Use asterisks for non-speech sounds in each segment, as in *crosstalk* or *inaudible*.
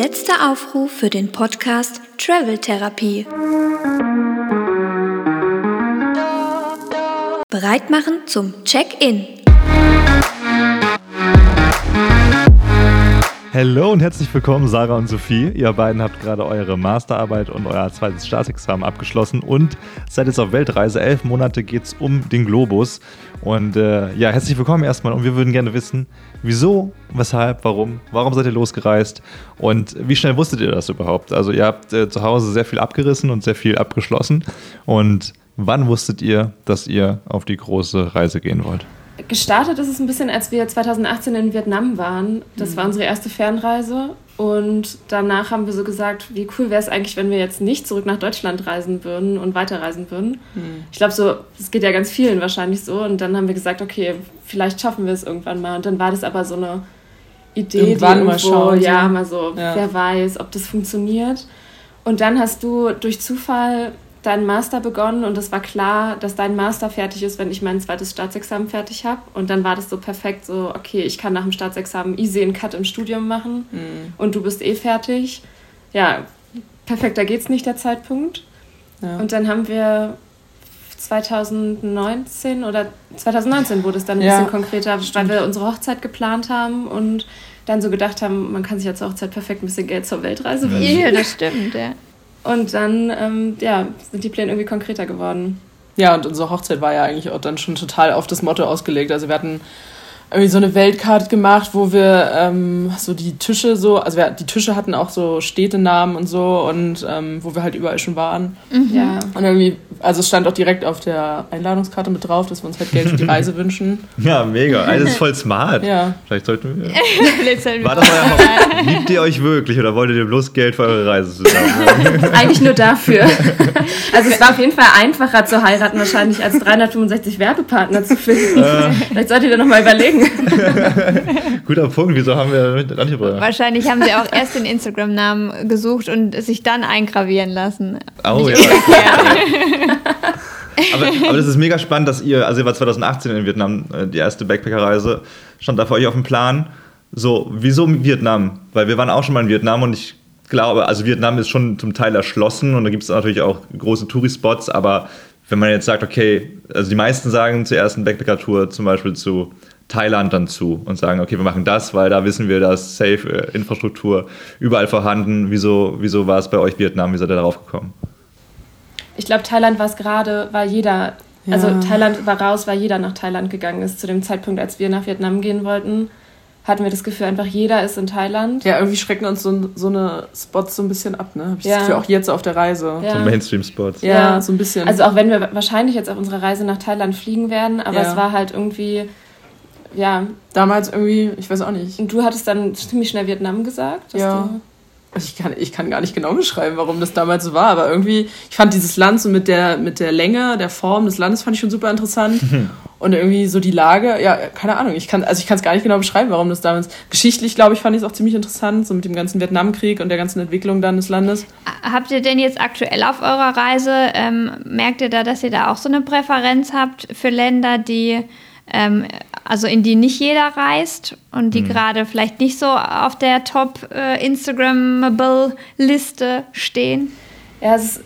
Letzter Aufruf für den Podcast Travel Therapie. Bereit machen zum Check-in. Hallo und herzlich willkommen, Sarah und Sophie. Ihr beiden habt gerade eure Masterarbeit und euer zweites Staatsexamen abgeschlossen und seid jetzt auf Weltreise. Elf Monate geht es um den Globus. Und äh, ja, herzlich willkommen erstmal. Und wir würden gerne wissen, wieso, weshalb, warum, warum seid ihr losgereist und wie schnell wusstet ihr das überhaupt? Also ihr habt äh, zu Hause sehr viel abgerissen und sehr viel abgeschlossen. Und wann wusstet ihr, dass ihr auf die große Reise gehen wollt? Gestartet ist es ein bisschen, als wir 2018 in Vietnam waren. Das war unsere erste Fernreise. Und danach haben wir so gesagt, wie cool wäre es eigentlich, wenn wir jetzt nicht zurück nach Deutschland reisen würden und weiterreisen würden. Mhm. Ich glaube, so, es geht ja ganz vielen wahrscheinlich so. Und dann haben wir gesagt, okay, vielleicht schaffen wir es irgendwann mal. Und dann war das aber so eine Idee, irgendwann die irgendwo, mal schauen, ja, mal so, ja. wer weiß, ob das funktioniert. Und dann hast du durch Zufall deinen Master begonnen und es war klar, dass dein Master fertig ist, wenn ich mein zweites Staatsexamen fertig habe. Und dann war das so perfekt, so, okay, ich kann nach dem Staatsexamen easy einen Cut im Studium machen mhm. und du bist eh fertig. Ja, perfekter geht's nicht, der Zeitpunkt. Ja. Und dann haben wir 2019 oder 2019 wurde es dann ein ja, bisschen konkreter, weil wir unsere Hochzeit geplant haben und dann so gedacht haben, man kann sich ja zur Hochzeit perfekt ein bisschen Geld zur Weltreise wünschen. Ja, das stimmt, ja. Und dann ähm, ja, sind die Pläne irgendwie konkreter geworden. Ja, und unsere Hochzeit war ja eigentlich auch dann schon total auf das Motto ausgelegt. Also wir hatten irgendwie so eine Weltkarte gemacht, wo wir ähm, so die Tische so, also wir, die Tische hatten auch so Städtenamen und so und ähm, wo wir halt überall schon waren. Mhm. Ja. Und irgendwie, also es stand auch direkt auf der Einladungskarte mit drauf, dass wir uns halt Geld für die Reise *laughs* wünschen. Ja, mega. Also das ist voll smart. Ja. Vielleicht sollten wir. *laughs* War das euer Haupt? Liebt ihr euch wirklich oder wolltet ihr bloß Geld für eure Reise zusammen? *laughs* Eigentlich nur dafür. Also es war auf jeden Fall einfacher zu heiraten wahrscheinlich als 365 Werbepartner zu finden. Äh. Vielleicht solltet ihr nochmal überlegen *laughs* Guter Punkt, wieso haben wir mit angebracht? Wahrscheinlich haben sie auch erst den Instagram-Namen gesucht und sich dann eingravieren lassen. Oh *laughs* ja. aber, aber das ist mega spannend, dass ihr, also ihr war 2018 in Vietnam, äh, die erste Backpacker-Reise, stand da für euch auf dem Plan. So, wieso Vietnam? Weil wir waren auch schon mal in Vietnam und ich glaube, also Vietnam ist schon zum Teil erschlossen und da gibt es natürlich auch große Touri-Spots, aber wenn man jetzt sagt, okay, also die meisten sagen zur ersten Backpacker-Tour zum Beispiel zu Thailand dann zu und sagen, okay, wir machen das, weil da wissen wir, dass Safe äh, Infrastruktur überall vorhanden. Wieso, wieso war es bei euch Vietnam? Wie seid ihr darauf gekommen? Ich glaube, Thailand war es gerade, weil jeder, ja. also Thailand war raus, weil jeder nach Thailand gegangen ist. Zu dem Zeitpunkt, als wir nach Vietnam gehen wollten, hatten wir das Gefühl, einfach jeder ist in Thailand. Ja, irgendwie schrecken uns so, so eine Spots so ein bisschen ab, ne? Hab ich ja. das Gefühl, auch jetzt auf der Reise. Ja. So Mainstream-Spots. Ja, ja, so ein bisschen. Also auch wenn wir wahrscheinlich jetzt auf unserer Reise nach Thailand fliegen werden, aber es war halt irgendwie ja. Damals irgendwie, ich weiß auch nicht. Und du hattest dann ziemlich schnell Vietnam gesagt. ja. ich kann, ich kann gar nicht genau beschreiben, warum das damals so war, aber irgendwie, ich fand dieses Land so mit der, mit der Länge, der Form des Landes fand ich schon super interessant. Und irgendwie so die Lage, ja, keine Ahnung, ich kann, also ich kann es gar nicht genau beschreiben, warum das damals, geschichtlich, glaube ich, fand ich es auch ziemlich interessant, so mit dem ganzen Vietnamkrieg und der ganzen Entwicklung dann des Landes. Habt ihr denn jetzt aktuell auf eurer Reise, ähm, merkt ihr da, dass ihr da auch so eine Präferenz habt für Länder, die ähm, also in die nicht jeder reist und die mhm. gerade vielleicht nicht so auf der Top äh, Instagrammable Liste stehen? Ja, es ist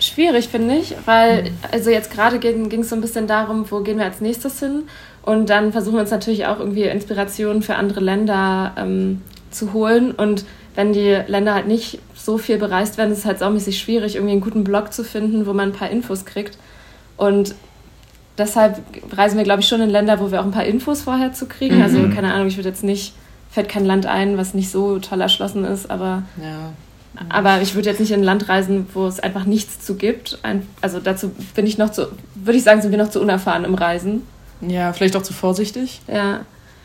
schwierig, finde ich, weil, mhm. also jetzt gerade ging es so ein bisschen darum, wo gehen wir als nächstes hin und dann versuchen wir uns natürlich auch irgendwie Inspirationen für andere Länder ähm, zu holen und wenn die Länder halt nicht so viel bereist werden, ist es halt saumäßig schwierig, irgendwie einen guten Blog zu finden, wo man ein paar Infos kriegt. Und deshalb reisen wir, glaube ich, schon in Länder, wo wir auch ein paar Infos vorher zu kriegen. Also, mhm. Also, keine Ahnung, ich würde jetzt nicht, fällt kein Land ein, was nicht so toll erschlossen ist, aber. Ja. Aber ich würde jetzt nicht in ein Land reisen, wo es einfach nichts zu gibt. also dazu bin ich noch zu, würde ich sagen, sind wir noch zu unerfahren im Reisen. Ja, vielleicht auch zu vorsichtig. Ja.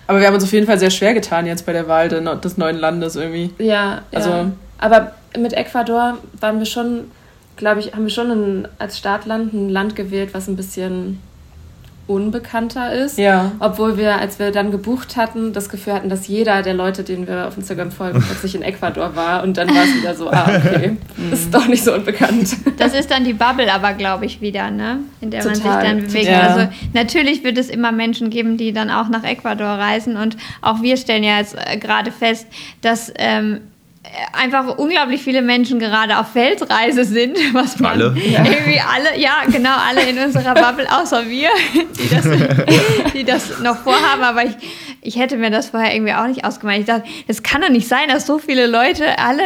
Aber wir haben uns auf jeden Fall sehr schwer getan jetzt bei der Wahl des neuen Landes irgendwie. Ja, also. Ja. Aber mit Ecuador waren wir schon, glaube ich, haben wir schon ein, als Startland ein Land gewählt, was ein bisschen unbekannter ist. Ja. Obwohl wir, als wir dann gebucht hatten, das Gefühl hatten, dass jeder der Leute, denen wir auf Instagram folgen, plötzlich in Ecuador war. Und dann war es wieder so, ah, okay, *laughs* das ist doch nicht so unbekannt. Das ist dann die Bubble aber, glaube ich, wieder, ne? In der Total. man sich dann bewegt. Ja. Also natürlich wird es immer Menschen geben, die dann auch nach Ecuador reisen. Und auch wir stellen ja jetzt äh, gerade fest, dass ähm, einfach unglaublich viele Menschen gerade auf Weltreise sind, *laughs* was man Alle? irgendwie alle, ja genau, alle in unserer *laughs* Bubble, außer wir, die das, die das noch vorhaben, aber ich, ich hätte mir das vorher irgendwie auch nicht ausgemalt. Ich dachte, es kann doch nicht sein, dass so viele Leute alle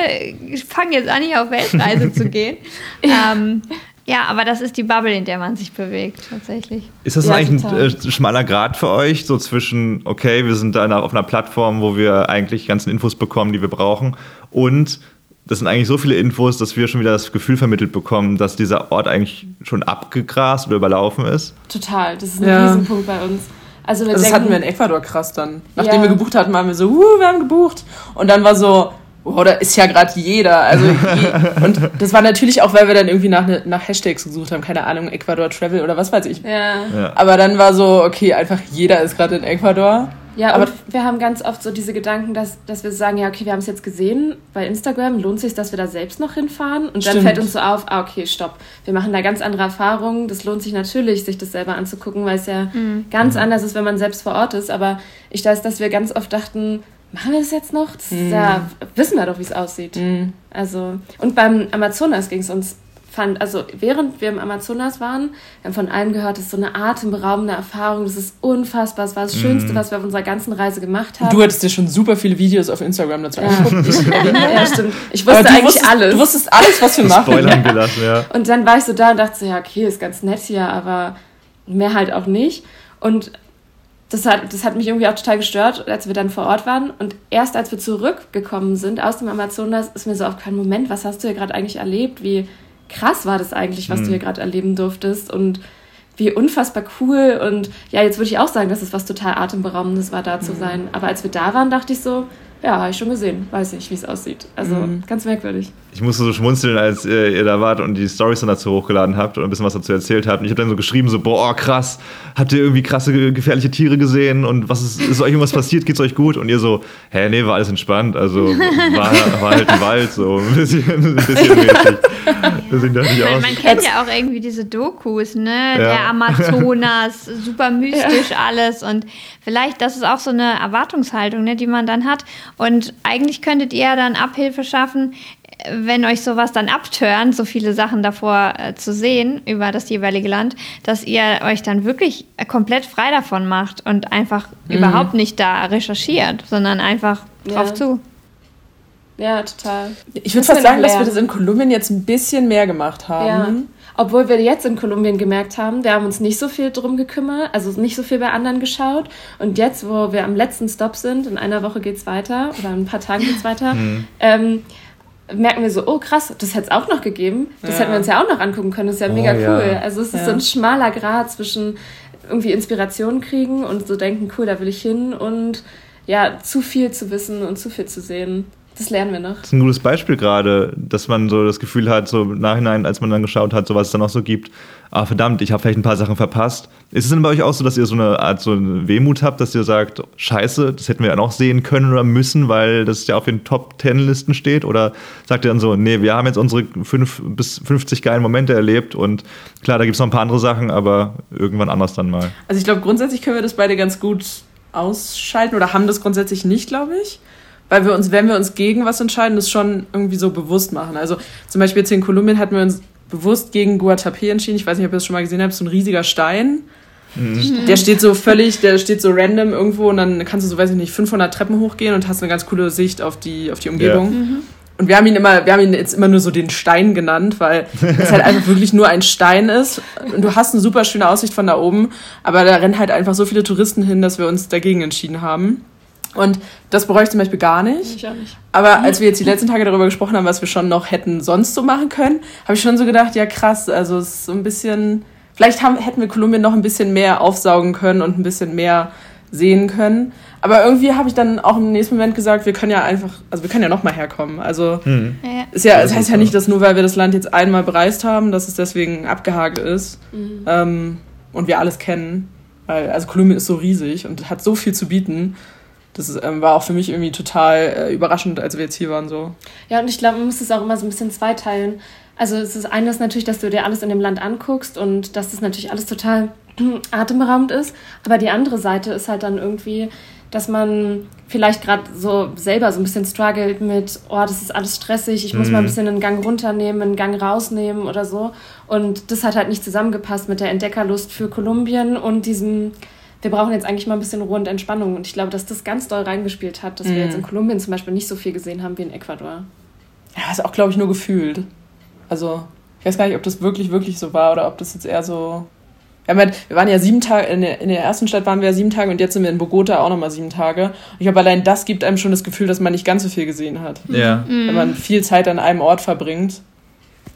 fangen jetzt an, hier auf Weltreise zu *laughs* gehen. ähm, ja, aber das ist die Bubble, in der man sich bewegt, tatsächlich. Ist das Ja, eigentlich total. ein äh, schmaler Grad für euch, so zwischen, okay, wir sind da auf einer Plattform, wo wir eigentlich die ganzen Infos bekommen, die wir brauchen, und das sind eigentlich so viele Infos, dass wir schon wieder das Gefühl vermittelt bekommen, dass dieser Ort eigentlich schon abgegrast oder überlaufen ist? Total, das ist ein Ja. Riesenpunkt bei uns. Also wir Also das denken, hatten wir in Ecuador krass dann. Nachdem Ja. wir gebucht hatten, waren wir so, uh, wir haben gebucht. Und dann war so, oh, da ist ja gerade jeder. Also *laughs* je- und das war natürlich auch, weil wir dann irgendwie nach, nach Hashtags gesucht haben, keine Ahnung, Ecuador Travel oder was weiß ich. ja. Ja. Aber dann war so, okay, einfach jeder ist gerade in Ecuador. Ja, Aber- wir haben ganz oft so diese Gedanken, dass, dass wir sagen, ja, okay, wir haben es jetzt gesehen bei Instagram, lohnt sich, dass wir da selbst noch hinfahren? Und dann Stimmt. fällt uns so auf, ah, okay, stopp, wir machen da ganz andere Erfahrungen. Das lohnt sich natürlich, sich das selber anzugucken, weil es ja ganz anders ist, wenn man selbst vor Ort ist. Aber ich weiß, dass wir ganz oft dachten, machen wir das jetzt noch? Das ist ja, wissen wir doch, wie es aussieht. Also, und beim Amazonas ging es uns, fand, also während wir im Amazonas waren, wir haben von allen gehört, das ist so eine atemberaubende Erfahrung, das ist unfassbar, es war das Schönste, was wir auf unserer ganzen Reise gemacht haben. Du hattest dir schon super viele Videos auf Instagram dazu ja. angeguckt. *laughs* Ich, ja, stimmt. Ich wusste eigentlich wusstest, alles. Du wusstest alles, was wir machen. Spoilern gelassen, ja. Und dann war ich so da und dachte so, ja, okay, ist ganz nett hier, aber mehr halt auch nicht. Und das hat, das hat mich irgendwie auch total gestört, als wir dann vor Ort waren. Und erst als wir zurückgekommen sind aus dem Amazonas, ist mir so aufgefallen, Moment, was hast du hier gerade eigentlich erlebt? Wie krass war das eigentlich, was du hier gerade erleben durftest? Und wie unfassbar cool. Und ja, jetzt würde ich auch sagen, dass es was total Atemberaubendes war, da zu sein. Aber als wir da waren, dachte ich so, ja, habe ich schon gesehen. Weiß nicht, wie es aussieht. Also ganz merkwürdig. Ich musste so schmunzeln, als äh, ihr da wart und die Stories dann dazu hochgeladen habt und ein bisschen was dazu erzählt habt. Und ich habe dann so geschrieben, so, boah, krass, habt ihr irgendwie krasse, ge- gefährliche Tiere gesehen und was ist, ist euch irgendwas passiert, geht's euch gut? Und ihr so, hä, nee, war alles entspannt, also war, war halt ein Wald, so ein bisschen, ein bisschen mäßig. Deswegen dachte ich Man, auch, man kennt ja auch irgendwie diese Dokus, ne? Der Amazonas, *laughs* super mystisch alles und vielleicht, das ist auch so eine Erwartungshaltung, ne, die man dann hat. Und eigentlich könntet ihr dann Abhilfe schaffen, wenn euch sowas dann abtören, so viele Sachen davor äh, zu sehen über das jeweilige Land, dass ihr euch dann wirklich äh, komplett frei davon macht und einfach überhaupt nicht da recherchiert, sondern einfach drauf Ja. zu. Ja, total. Ich würde fast sagen, dass wir das in Kolumbien jetzt ein bisschen mehr gemacht haben. Ja. Obwohl wir jetzt in Kolumbien gemerkt haben, wir haben uns nicht so viel drum gekümmert, also nicht so viel bei anderen geschaut. Und jetzt, wo wir am letzten Stop sind, in einer Woche geht's weiter oder in ein paar Tagen geht's weiter, *laughs* ähm, merken wir so, oh krass, das hätte es auch noch gegeben. Das Ja. hätten wir uns ja auch noch angucken können. Das ist ja mega ja. cool. Also es ist Ja. so ein schmaler Grad zwischen irgendwie Inspiration kriegen und so denken, cool, da will ich hin und ja, zu viel zu wissen und zu viel zu sehen. Das lernen wir noch. Das ist ein gutes Beispiel gerade, dass man so das Gefühl hat, so im Nachhinein, als man dann geschaut hat, so was es dann noch so gibt, ah verdammt, ich habe vielleicht ein paar Sachen verpasst. Ist es denn bei euch auch so, dass ihr so eine Art so eine Wehmut habt, dass ihr sagt, scheiße, das hätten wir ja noch sehen können oder müssen, weil das ja auf den Top Ten Listen steht? Oder sagt ihr dann so, nee, wir haben jetzt unsere 5 bis 50 geilen Momente erlebt und klar, da gibt es noch ein paar andere Sachen, aber irgendwann anders dann mal. Also ich glaube, grundsätzlich können wir das beide ganz gut ausschalten oder haben das grundsätzlich nicht, glaube ich. Weil wir uns, wenn wir uns gegen was entscheiden, das schon irgendwie so bewusst machen. Also zum Beispiel jetzt in Kolumbien hatten wir uns bewusst gegen Guatapé entschieden. Ich weiß nicht, ob ihr das schon mal gesehen habt, so ein riesiger Stein. Der steht so völlig, der steht so random irgendwo und dann kannst du so, weiß ich nicht, 500 Treppen hochgehen und hast eine ganz coole Sicht auf die, auf die Umgebung. Und wir haben ihn immer, wir haben ihn jetzt immer nur so den Stein genannt, weil es halt einfach wirklich nur ein Stein ist. Und du hast eine super schöne Aussicht von da oben, aber da rennen halt einfach so viele Touristen hin, dass wir uns dagegen entschieden haben. Und das bereue ich zum Beispiel gar nicht. Ich auch nicht. Aber als wir jetzt die letzten Tage darüber gesprochen haben, was wir schon noch hätten sonst so machen können, habe ich schon so gedacht, ja krass, also es ist so ein bisschen, vielleicht haben, hätten wir Kolumbien noch ein bisschen mehr aufsaugen können und ein bisschen mehr sehen können. Aber irgendwie habe ich dann auch im nächsten Moment gesagt, wir können ja einfach, also wir können ja noch mal herkommen. Also Ja, ist ja, es Das heißt ja so. nicht, dass nur weil wir das Land jetzt einmal bereist haben, dass es deswegen abgehakt ist ähm, und wir alles kennen. Weil, also Kolumbien ist so riesig und hat so viel zu bieten. Das ist, ähm, war auch für mich irgendwie total äh, überraschend, als wir jetzt hier waren. So. Ja, und ich glaube, man muss es auch immer so ein bisschen zweiteilen. Also es ist eines natürlich, dass du dir alles in dem Land anguckst und dass das natürlich alles total *clears throat* atemberaubend ist. Aber die andere Seite ist halt dann irgendwie, dass man vielleicht gerade so selber so ein bisschen struggelt mit, oh, das ist alles stressig, ich muss Mhm. mal ein bisschen einen Gang runternehmen, einen Gang rausnehmen oder so. Und das hat halt nicht zusammengepasst mit der Entdeckerlust für Kolumbien und diesem, wir brauchen jetzt eigentlich mal ein bisschen Ruhe und Entspannung. Und ich glaube, dass das ganz doll reingespielt hat, dass wir Mhm. jetzt in Kolumbien zum Beispiel nicht so viel gesehen haben wie in Ecuador. Ja, ist auch, glaube ich, nur gefühlt. Also, ich weiß gar nicht, ob das wirklich, wirklich so war oder ob das jetzt eher so. Ja, wir wir waren ja sieben Tage, in der, in der ersten Stadt waren wir ja sieben Tage und jetzt sind wir in Bogota auch nochmal sieben Tage. Und ich glaube, allein das gibt einem schon das Gefühl, dass man nicht ganz so viel gesehen hat. Ja. Wenn man viel Zeit an einem Ort verbringt.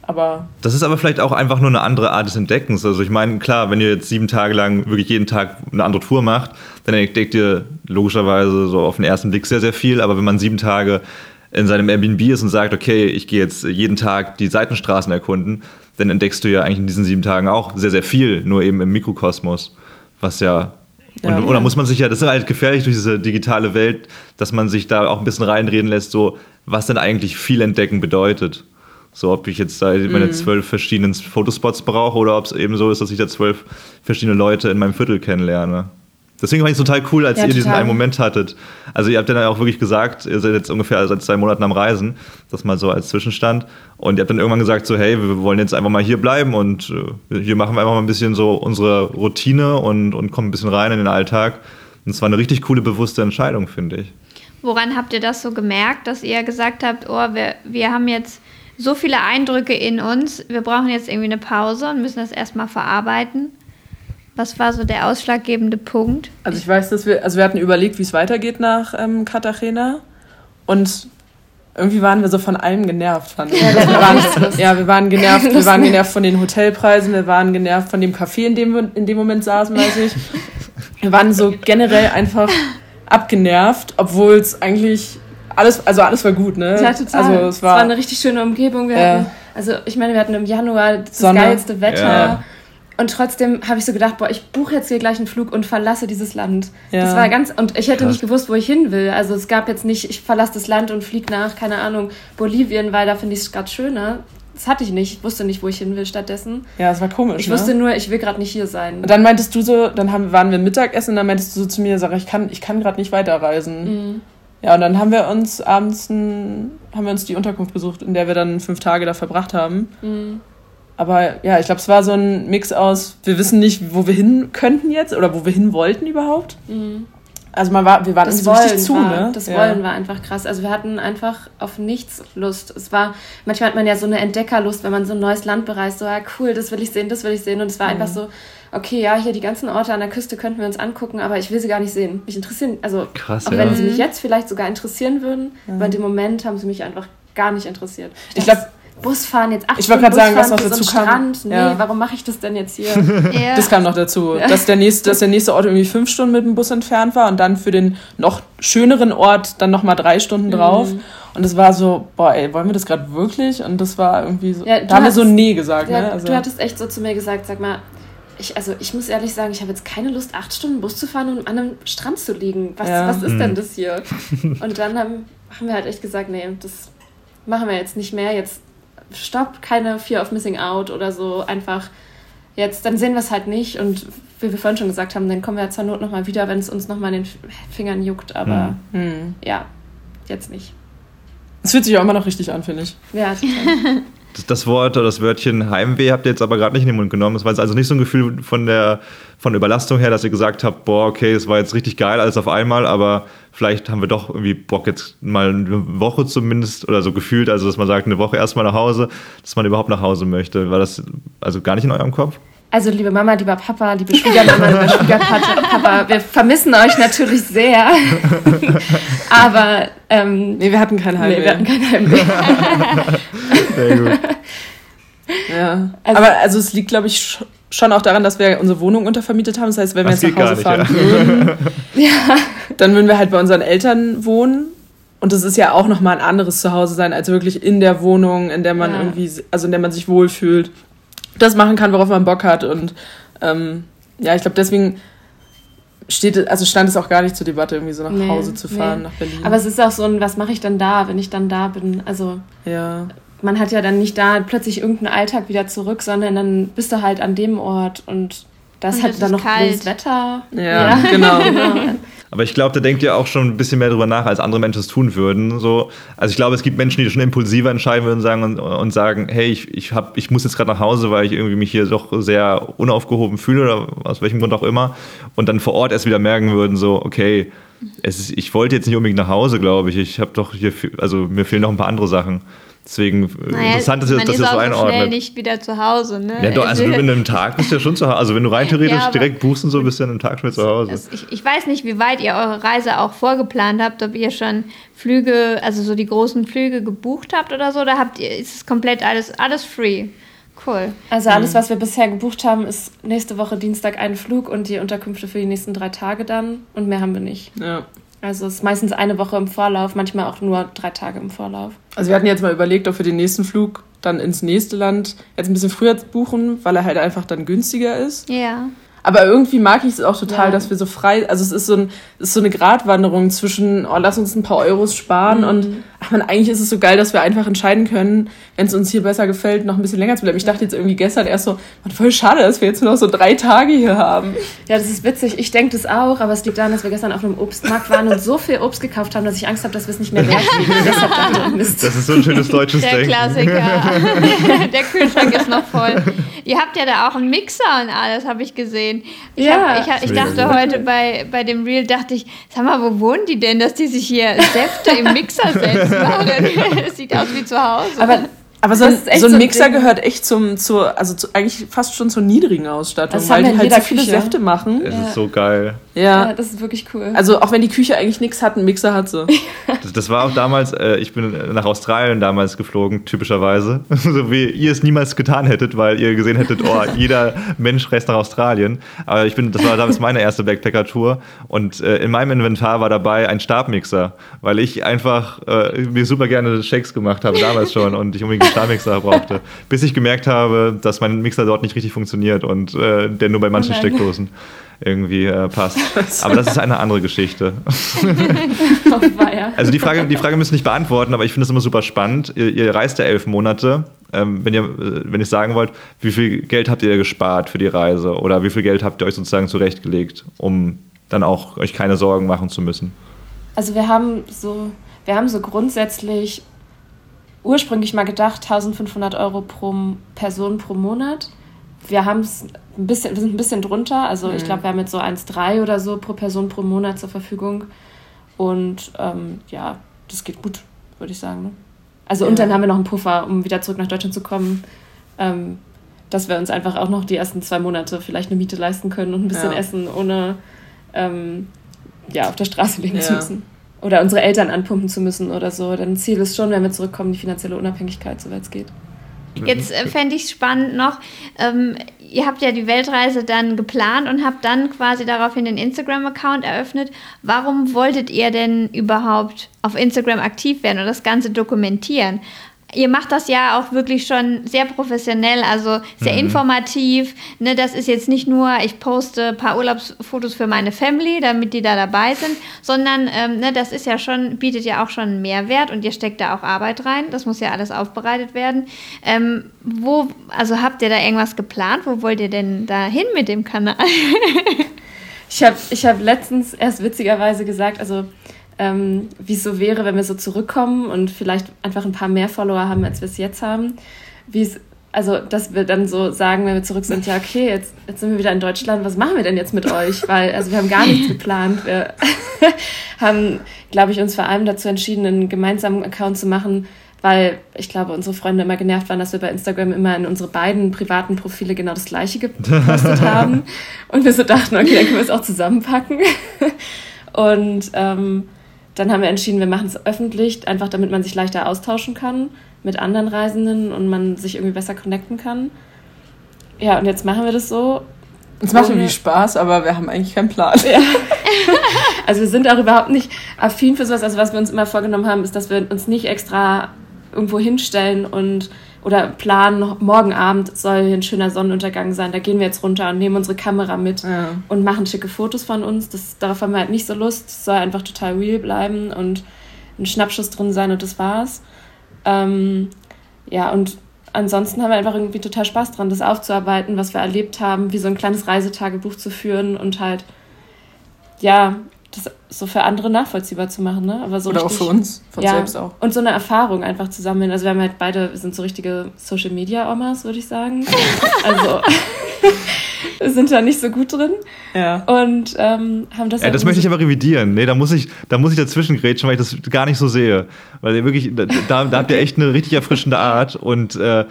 Aber Das ist aber vielleicht auch einfach nur eine andere Art des Entdeckens. Also ich meine, klar, wenn ihr jetzt sieben Tage lang wirklich jeden Tag eine andere Tour macht, dann entdeckt ihr logischerweise so auf den ersten Blick sehr, sehr viel. Aber wenn man sieben Tage in seinem Airbnb ist und sagt, okay, ich gehe jetzt jeden Tag die Seitenstraßen erkunden, dann entdeckst du ja eigentlich in diesen sieben Tagen auch sehr, sehr viel, nur eben im Mikrokosmos. Was ja. Ja. und, oder muss man sich ja, das ist halt gefährlich durch diese digitale Welt, dass man sich da auch ein bisschen reinreden lässt, so was denn eigentlich viel entdecken bedeutet. So, ob ich jetzt da meine zwölf verschiedenen Fotospots brauche oder ob es eben so ist, dass ich da zwölf verschiedene Leute in meinem Viertel kennenlerne. Deswegen fand ich es total cool, als Ja, ihr diesen total. einen Moment hattet. Also ihr habt dann auch wirklich gesagt, ihr seid jetzt ungefähr seit zwei Monaten am Reisen, das mal so als Zwischenstand. Und ihr habt dann irgendwann gesagt, so hey, wir wollen jetzt einfach mal hier bleiben und äh, hier machen wir einfach mal ein bisschen so unsere Routine und, und kommen ein bisschen rein in den Alltag. Und es war eine richtig coole, bewusste Entscheidung, finde ich. Woran habt ihr das so gemerkt, dass ihr gesagt habt, oh, wir, wir haben jetzt so viele Eindrücke in uns, wir brauchen jetzt irgendwie eine Pause und müssen das erstmal verarbeiten? Was war so der ausschlaggebende Punkt? Also ich weiß, dass wir, also wir hatten überlegt, wie es weitergeht nach ähm, Cartagena und irgendwie waren wir so von allem genervt, fand ich. Also wir waren, ja, wir waren genervt, wir waren genervt von den Hotelpreisen, wir waren genervt von dem Café, in dem wir in dem Moment saßen, weiß ich. Wir waren so generell einfach abgenervt, obwohl es eigentlich alles, also alles war gut, ne? Ja, total. Also es war, eine richtig schöne Umgebung. Wir Ja. hatten, also ich meine, wir hatten im Januar das Sonne. geilste Wetter. Ja. Und trotzdem habe ich so gedacht, boah, ich buche jetzt hier gleich einen Flug und verlasse dieses Land. Ja. Das war ganz, und ich hätte Krass. nicht gewusst, wo ich hin will. Also es gab jetzt nicht, ich verlasse das Land und fliege nach, keine Ahnung, Bolivien, weil da finde ich es gerade schöner. Das hatte ich nicht. Ich wusste nicht, wo ich hin will stattdessen. ja, es war komisch. Ich ne? wusste nur, ich will gerade nicht hier sein. Und dann meintest du so, dann haben, waren wir Mittagessen und dann meintest du so zu mir, Sarah, ich kann, ich kann gerade nicht weiterreisen. Mhm. Ja, und dann haben wir uns abends ein, haben wir uns die Unterkunft gesucht, in der wir dann fünf Tage da verbracht haben. Mhm. Aber ja, ich glaube, es war so ein Mix aus, wir wissen nicht, wo wir hin könnten jetzt oder wo wir hin wollten überhaupt. Also man war, wir waren Das so richtig zu, war, ne? das ja. Wollen war einfach krass. Also wir hatten einfach auf nichts Lust. Es war, manchmal hat man ja so eine Entdeckerlust, wenn man so ein neues Land bereist. So, ja, cool, das will ich sehen, das will ich sehen. Und es war einfach so, okay, ja, hier die ganzen Orte an der Küste könnten wir uns angucken, aber ich will sie gar nicht sehen. Mich interessieren, also Krass, auch ja. wenn sie mich jetzt vielleicht sogar interessieren würden, aber in dem Moment haben sie mich einfach gar nicht interessiert. Ich glaub- Busfahren jetzt acht Ich wollte Stunden grad sagen, was noch dazu kam. Strand. Nee, Ja. warum mache ich das denn jetzt hier? *laughs* Ja. Das kam noch dazu, dass, der nächste, dass der nächste Ort irgendwie fünf Stunden mit dem Bus entfernt war und dann für den noch schöneren Ort dann nochmal drei Stunden drauf. Mhm. Und es war so, boah, ey, wollen wir das gerade wirklich? Und das war irgendwie so, Ja, du da haben wir so Nee gesagt, Ja, ne? Also, Du hattest echt so zu mir gesagt, sag mal, ich, also ich muss ehrlich sagen, ich habe jetzt keine Lust, acht Stunden Bus zu fahren und an einem Strand zu liegen. Was, Ja. was ist Mhm. denn das hier? *laughs* Und dann haben, haben wir halt echt gesagt, nee, das machen wir jetzt nicht mehr. Jetzt stopp, keine Fear of Missing Out oder so. Einfach jetzt, dann sehen wir es halt nicht. Und wie wir vorhin schon gesagt haben, dann kommen wir zur Not nochmal wieder, wenn es uns nochmal in den Fingern juckt. Aber hm. ja, jetzt nicht. Es fühlt sich auch immer noch richtig an, finde ich. Ja, total. *laughs* Das, Wort oder das Wörtchen Heimweh habt ihr jetzt aber gerade nicht in den Mund genommen. Es war jetzt also nicht so ein Gefühl von der, von der Überlastung her, dass ihr gesagt habt, boah, okay, es war jetzt richtig geil, alles auf einmal, aber vielleicht haben wir doch irgendwie Bock jetzt mal eine Woche zumindest oder so gefühlt, also dass man sagt, eine Woche erstmal nach Hause, dass man überhaupt nach Hause möchte. War das also gar nicht in eurem Kopf? Also, liebe Mama, lieber Papa, liebe *laughs* Schwiegermama, lieber Schwiegerpapa, wir vermissen euch natürlich sehr. *laughs* Aber ähm, Nee, wir hatten kein Heimweh. nee, wir hatten kein Heimweh. *laughs* Sehr gut. ja. Also- Aber also es liegt, glaube ich, sch- schon auch daran, dass wir unsere Wohnung untervermietet haben. Das heißt, wenn wir Das jetzt nach Hause gar fahren nicht, würden, dann würden wir halt bei unseren Eltern wohnen. Und das ist ja auch nochmal ein anderes Zuhause sein, als wirklich in der Wohnung, in der man Ja. irgendwie, also in der man sich wohlfühlt, das machen kann, worauf man Bock hat. Und ähm, ja, ich glaube, deswegen steht, es- also stand es auch gar nicht zur Debatte, irgendwie so nach Nee, Hause zu fahren, nee. nach Berlin. Aber es ist auch so ein, was mache ich dann da, wenn ich dann da bin? Also, ja. man hat ja dann nicht da plötzlich irgendeinen Alltag wieder zurück, sondern dann bist du halt an dem Ort und das Und hat dann noch kalt. gutes Wetter. Ja, genau. *laughs* *laughs* Aber ich glaube, da denkt ihr auch schon ein bisschen mehr drüber nach, als andere Menschen es tun würden. So, also ich glaube, es gibt Menschen, die schon impulsiver entscheiden würden sagen und, und sagen, hey, ich, ich, hab, ich muss jetzt gerade nach Hause, weil ich irgendwie mich hier doch sehr unaufgehoben fühle oder aus welchem Grund auch immer. Und dann vor Ort erst wieder merken würden, so, okay, ist, ich wollte jetzt nicht unbedingt nach Hause, glaube ich. Ich habe doch hier, also mir fehlen noch ein paar andere Sachen. Deswegen äh, naja, interessant, dass ihr das so einordnet. Man schnell nicht wieder zu Hause, ne? Ja, doch, also du in einem Tag bist ja schon zu Hause. Also wenn du rein *laughs* theoretisch ja, direkt buchst und so, bist du in einem Tag schon zu Hause. Es, ich, ich weiß nicht, wie weit ihr eure Reise auch vorgeplant habt, ob ihr schon Flüge, also so die großen Flüge gebucht habt oder so, oder habt ihr, ist es komplett alles, alles free? Cool. Also alles, mhm. was wir bisher gebucht haben, ist nächste Woche Dienstag ein Flug und die Unterkünfte für die nächsten drei Tage dann. Und mehr haben wir nicht. Ja. Also es ist meistens eine Woche im Vorlauf, manchmal auch nur drei Tage im Vorlauf. Also wir hatten jetzt mal überlegt, ob wir den nächsten Flug dann ins nächste Land jetzt ein bisschen früher buchen, weil er halt einfach dann günstiger ist. Ja. Aber irgendwie mag ich es auch total, ja. dass wir so frei, also es ist so, ein, es ist so eine Gratwanderung zwischen, oh, lass uns ein paar Euros sparen mhm. und ach man, eigentlich ist es so geil, dass wir einfach entscheiden können, wenn es uns hier besser gefällt, noch ein bisschen länger zu bleiben. Ich dachte jetzt irgendwie gestern erst so, man, voll schade, dass wir jetzt nur noch so drei Tage hier haben. Ja, das ist witzig. Ich denke das auch, aber es liegt daran, dass wir gestern auf einem Obstmarkt waren und so viel Obst gekauft haben, dass ich Angst habe, dass wir es nicht mehr wert kriegen. *laughs* Das ist so ein schönes deutsches Der Denken. Klassiker. *laughs* *laughs* Der Kühlschrank ist noch voll. Ihr habt ja da auch einen Mixer und alles, habe ich gesehen. Ich, ja, hab, ich, ich dachte heute bei, bei dem Reel, dachte ich, sag mal, wo wohnen die denn, dass die sich hier Säfte im Mixer setzen? *laughs* Das sieht aus wie zu Hause. Aber aber so ein, so ein Mixer so gehört echt zum, zur, also zu, eigentlich fast schon zur niedrigen Ausstattung, weil die halt so viele Küche. Säfte machen. Es ja. ist so geil. Ja. ja. das ist wirklich cool. Also auch wenn die Küche eigentlich nichts hat, ein Mixer hat sie. *laughs* Das, das, war auch damals, äh, ich bin nach Australien damals geflogen, typischerweise. *laughs* so wie ihr es niemals getan hättet, weil ihr gesehen hättet, oh, *laughs* jeder Mensch reist nach Australien. Aber ich bin, das war damals meine erste Backpacker-Tour und äh, in meinem Inventar war dabei ein Stabmixer, weil ich einfach äh, mir super gerne Shakes gemacht habe, damals schon und ich unbedingt Stahlmixer brauchte, bis ich gemerkt habe, dass mein Mixer dort nicht richtig funktioniert und äh, der nur bei manchen oh Steckdosen irgendwie äh, passt. *laughs* Aber das ist eine andere Geschichte. *laughs* also die Frage, die Frage müsst ihr nicht beantworten, aber ich finde es immer super spannend. Ihr, ihr reist ja elf Monate. Ähm, wenn ihr, äh, wenn ihr sagen wollt, wie viel Geld habt ihr gespart für die Reise oder wie viel Geld habt ihr euch sozusagen zurechtgelegt, um dann auch euch keine Sorgen machen zu müssen? Also wir haben so, wir haben so grundsätzlich ursprünglich mal gedacht 1500 Euro pro Person pro Monat. Wir haben es ein bisschen, wir sind ein bisschen drunter. Also mhm. ich glaube, wir haben jetzt so 1,3 oder so pro Person pro Monat zur Verfügung. Und ähm, ja, das geht gut, würde ich sagen. Ne? Also ja. und dann haben wir noch einen Puffer, um wieder zurück nach Deutschland zu kommen. Ähm, dass wir uns einfach auch noch die ersten zwei Monate vielleicht eine Miete leisten können und ein bisschen ja. essen, ohne ähm, ja, auf der Straße leben ja. zu müssen oder unsere Eltern anpumpen zu müssen oder so. Dann Ziel ist schon, wenn wir zurückkommen, die finanzielle Unabhängigkeit, soweit es geht. Jetzt äh, fände ich es spannend noch, ähm, ihr habt ja die Weltreise dann geplant und habt dann quasi daraufhin den Instagram-Account eröffnet. Warum wolltet ihr denn überhaupt auf Instagram aktiv werden und das Ganze dokumentieren? Ihr macht das ja auch wirklich schon sehr professionell, also sehr mhm. informativ. Ne, das ist jetzt nicht nur, ich poste ein paar Urlaubsfotos für meine Family, damit die da dabei sind, sondern ähm, ne, das ist ja schon, bietet ja auch schon einen Mehrwert und ihr steckt da auch Arbeit rein. Das muss ja alles aufbereitet werden. Ähm, wo, also habt ihr da irgendwas geplant? Wo wollt ihr denn da hin mit dem Kanal? *laughs* ich habe ich hab letztens erst witzigerweise gesagt, also ähm, wie es so wäre, wenn wir so zurückkommen und vielleicht einfach ein paar mehr Follower haben, als wir es jetzt haben. Wie es, also, dass wir dann so sagen, wenn wir zurück sind, ja, okay, jetzt, jetzt sind wir wieder in Deutschland, was machen wir denn jetzt mit euch? Weil, also wir haben gar nichts geplant. Wir *laughs* haben, glaube ich, uns vor allem dazu entschieden, einen gemeinsamen Account zu machen, weil ich glaube, unsere Freunde immer genervt waren, dass wir bei Instagram immer in unsere beiden privaten Profile genau das gleiche gepostet *laughs* haben. Und wir so dachten, okay, dann können wir es auch zusammenpacken. *laughs* Und ähm, dann haben wir entschieden, wir machen es öffentlich, einfach damit man sich leichter austauschen kann mit anderen Reisenden und man sich irgendwie besser connecten kann. Ja, und jetzt machen wir das so. Es macht irgendwie Spaß, aber wir haben eigentlich keinen Plan. Ja. *laughs* Also wir sind auch überhaupt nicht affin für sowas. Also was wir uns immer vorgenommen haben, ist, dass wir uns nicht extra irgendwo hinstellen und oder planen, morgen Abend soll hier ein schöner Sonnenuntergang sein, da gehen wir jetzt runter und nehmen unsere Kamera mit ja. und machen schicke Fotos von uns. Das, darauf haben wir halt nicht so Lust. Es soll einfach total real bleiben und ein Schnappschuss drin sein und das war's. Ähm, ja, und ansonsten haben wir einfach irgendwie total Spaß dran, das aufzuarbeiten, was wir erlebt haben, wie so ein kleines Reisetagebuch zu führen und halt, ja, das so für andere nachvollziehbar zu machen, ne? Aber so Oder richtig, auch für uns, von ja, selbst auch. Und so eine Erfahrung einfach zu sammeln. Also wir haben halt beide, wir sind so richtige Social Media Omas, würde ich sagen. *laughs* also wir *laughs* sind da nicht so gut drin. Ja. Und ähm, haben das Ja, halt das möchte ich aber revidieren. Nee, da muss ich, da muss ich dazwischen grätschen, weil ich das gar nicht so sehe. Weil ihr wirklich, da, da habt ihr echt eine richtig erfrischende Art und äh,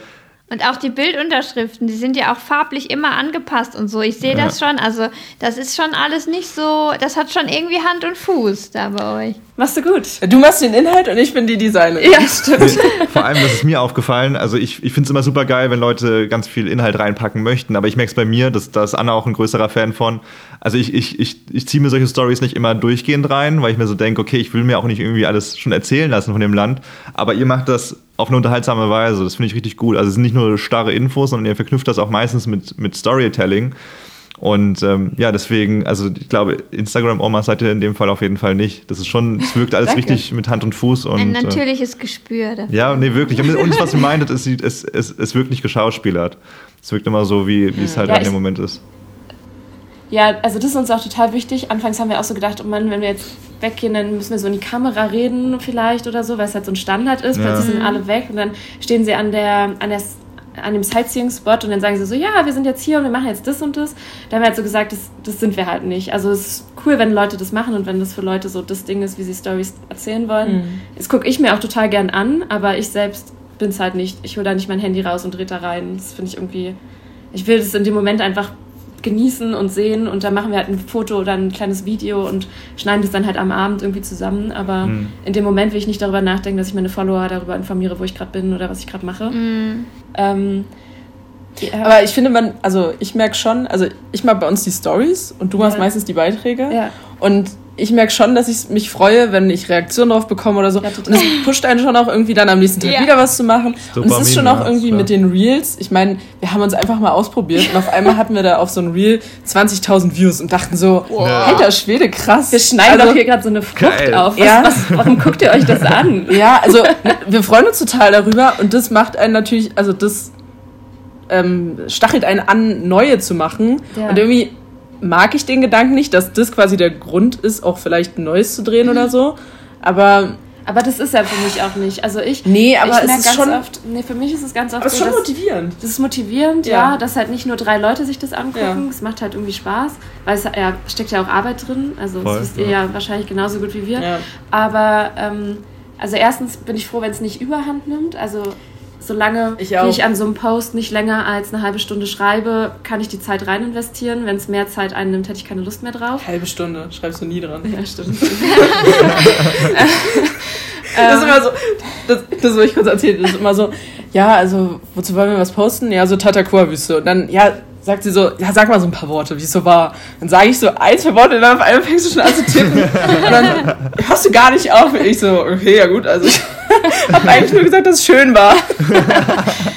Und auch die Bildunterschriften, die sind ja auch farblich immer angepasst und so. Ich sehe das schon. Also, das ist schon alles nicht so. Das hat schon irgendwie Hand und Fuß da bei euch. Machst du gut. Du machst den Inhalt und ich bin die Designerin. Ja, *laughs* stimmt. vor allem, das ist mir aufgefallen, also ich, ich finde es immer super geil, wenn Leute ganz viel Inhalt reinpacken möchten, aber ich merke es bei mir, dass da ist Anna auch ein größerer Fan von. Also ich, ich, ich, ich ziehe mir solche Stories nicht immer durchgehend rein, weil ich mir so denke, okay, ich will mir auch nicht irgendwie alles schon erzählen lassen von dem Land, aber ihr macht das auf eine unterhaltsame Weise, das finde ich richtig gut. Also es sind nicht nur starre Infos, sondern ihr verknüpft das auch meistens mit, mit Storytelling. Und ähm, ja, deswegen, also ich glaube, Instagram-Omas seid ihr in dem Fall auf jeden Fall nicht. Das ist schon, es wirkt alles richtig mit Hand und Fuß. Und, Ein äh, natürliches Gespür dafür. ja, nee, wirklich. Und und das, was ihr meintet, es, sieht- es, es, es wirkt nicht geschauspielert. Es wirkt immer so, wie, wie es halt Ja, in dem Moment ist. Ja, also das ist uns auch total wichtig. Anfangs haben wir auch so gedacht, oh Mann, wenn wir jetzt weggehen, dann müssen wir so in die Kamera reden vielleicht oder so, weil es halt so ein Standard ist. Ja. Plötzlich sind alle weg und dann stehen sie an der, an der an dem Sightseeing-Spot und dann sagen sie so, ja, wir sind jetzt hier und wir machen jetzt das und das. Da haben wir halt so gesagt, das, das sind wir halt nicht. Also es ist cool, wenn Leute das machen und wenn das für Leute so das Ding ist, wie sie Stories erzählen wollen. Das gucke ich mir auch total gern an, aber ich selbst bin es halt nicht. Ich hole da nicht mein Handy raus und drehe da rein. Das finde ich irgendwie, ich will das in dem Moment einfach genießen und sehen und dann machen wir halt ein Foto oder ein kleines Video und schneiden das dann halt am Abend irgendwie zusammen. Aber Mhm. in dem Moment will ich nicht darüber nachdenken, dass ich meine Follower darüber informiere, wo ich gerade bin oder was ich gerade mache. Ähm, ja, Aber ich finde, man, also ich merke schon, also ich mache bei uns die Stories und du machst Ja. meistens die Beiträge. Ja. Und ich merke schon, dass ich mich freue, wenn ich Reaktionen drauf bekomme oder so. Ja, und es pusht einen schon auch irgendwie dann am nächsten Tag Ja. wieder was zu machen. und es ist schon Dopamin, auch ja, irgendwie klar. mit den Reels. Ich meine, wir haben uns einfach mal ausprobiert und auf einmal hatten wir da auf so ein Reel 20.000 Views und dachten so, Ja. alter Schwede, krass. wir schneiden Also- doch hier gerade so eine Frucht Geil. auf. Was, Ja. was, warum guckt ihr euch das an? Ja, also wir freuen uns total darüber und das macht einen natürlich, also das ähm, stachelt einen an, neue zu machen. Ja. Und irgendwie mag ich den Gedanken nicht, dass das quasi der Grund ist, auch vielleicht ein neues zu drehen oder so. Aber, Aber das ist ja für mich auch nicht. Also ich, Nee, aber ich es merk ist ganz schon- oft, nee, für mich ist es ganz oft aber es ist so, schon dass, motivierend. Das ist motivierend, ja. Ja. dass halt nicht nur drei Leute sich das angucken. Ja. Es macht halt irgendwie Spaß, weil es ja, steckt ja auch Arbeit drin. Also Voll, das wisst ihr ja wahrscheinlich genauso gut wie wir. Ja. Aber ähm, also erstens bin ich froh, wenn es nicht überhand nimmt. Also solange Ich ich an so einem Post nicht länger als eine halbe Stunde schreibe, kann ich die Zeit rein investieren. Wenn es mehr Zeit einnimmt, hätte ich keine Lust mehr drauf. Halbe Stunde, schreibst du nie dran. Ja, stimmt. *laughs* *laughs* Das ist immer so, das, das will ich kurz erzählen, das ist immer so, ja, also, wozu wollen wir was posten? Ja, so Tatakua-Wüste. Und dann, ja, sagt sie so, ja, sag mal so ein paar Worte, wie es so war. Dann sage ich so ein, zwei Worte und dann auf einmal fängst du schon an zu tippen. Und dann hörst du gar nicht auf. Und ich so, okay, ja gut, also ich *laughs* habe eigentlich nur gesagt, dass es schön war. *laughs*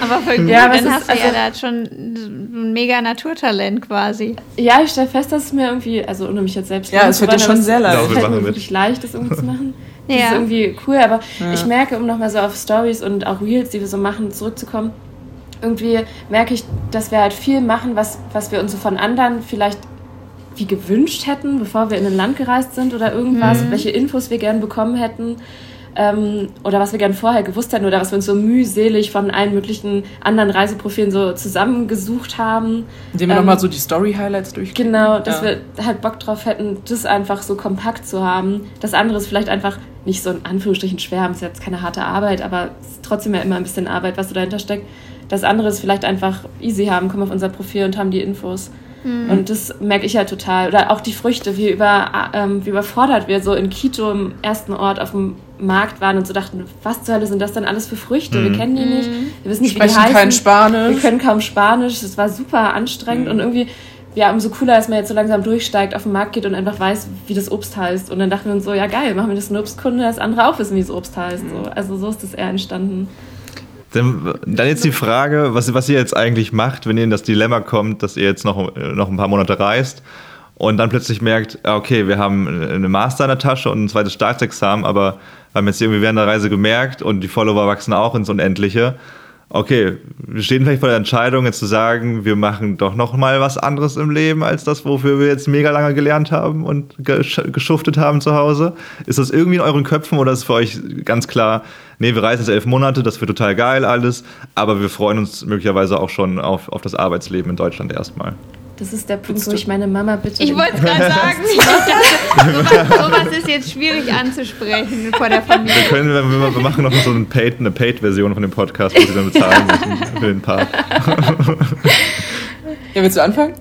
Aber für Ja, dann ist- hast du ja also- da schon ein mega Naturtalent quasi. Ja, ich stelle fest, dass es mir irgendwie, also ohne mich jetzt selbst Ja, es zu fällt dir schon sehr es- leicht. Ja, Es fällt mir wirklich leicht, das irgendwie zu machen. Das Ja. ist irgendwie cool, aber Ja. ich merke, um nochmal so auf Stories und auch Reels, die wir so machen, zurückzukommen, irgendwie merke ich, dass wir halt viel machen, was, was wir uns so von anderen vielleicht wie gewünscht hätten, bevor wir in ein Land gereist sind oder irgendwas, welche Infos wir gern bekommen hätten ähm, oder was wir gern vorher gewusst hätten oder was wir uns so mühselig von allen möglichen anderen Reiseprofilen so zusammengesucht haben. Indem wir Ähm, nochmal so die Story-Highlights durchgehen. Genau, dass Ja. wir halt Bock drauf hätten, das einfach so kompakt zu haben. Das andere ist vielleicht einfach nicht so in Anführungsstrichen schwer, haben ist jetzt keine harte Arbeit, aber es ist trotzdem ja immer ein bisschen Arbeit, was so dahinter steckt. Das andere ist vielleicht einfach easy haben, kommen auf unser Profil und haben die Infos. Und das merke ich halt total. Oder auch die Früchte, wie, über, ähm, wie überfordert wir so in Quito im ersten Ort auf dem Markt waren und so dachten, was zur Hölle sind das denn alles für Früchte? Wir kennen die nicht. Wir wissen nicht, wie die Sprechen heißen. kein Wir Spanisch. können kaum Spanisch. Es war super anstrengend Mhm. und irgendwie, ja, umso cooler, dass man jetzt so langsam durchsteigt, auf den Markt geht und einfach weiß, wie das Obst heißt. Und dann dachten wir uns so, ja geil, machen wir das eine Obstkunde, dass andere auch wissen, wie das Obst heißt. Mhm. So. Also so ist das eher entstanden. Dann, dann jetzt die Frage, was, was ihr jetzt eigentlich macht, wenn ihr in das Dilemma kommt, dass ihr jetzt noch, noch ein paar Monate reist und dann plötzlich merkt, ah, okay, wir haben eine Master in der Tasche und ein zweites Staatsexamen, aber wir haben jetzt irgendwie während der Reise gemerkt und die Follower wachsen auch ins Unendliche. okay, wir stehen vielleicht vor der Entscheidung, jetzt zu sagen, wir machen doch noch mal was anderes im Leben als das, wofür wir jetzt mega lange gelernt haben und geschuftet haben zu Hause. Ist das irgendwie in euren Köpfen oder ist es für euch ganz klar, nee, wir reisen jetzt elf Monate, das wird total geil alles, aber wir freuen uns möglicherweise auch schon auf, auf das Arbeitsleben in Deutschland erstmal? Das ist der Punkt, wo ich meine Mama bitte. Ich wollte es gerade sagen. sowas, *laughs* *laughs* sowas ist jetzt schwierig anzusprechen vor der Familie. Wir, können, wir, wir machen noch so eine Paid-Version Paid von dem Podcast, wo sie dann bezahlen müssen für den Part. *laughs* Ja, willst du anfangen?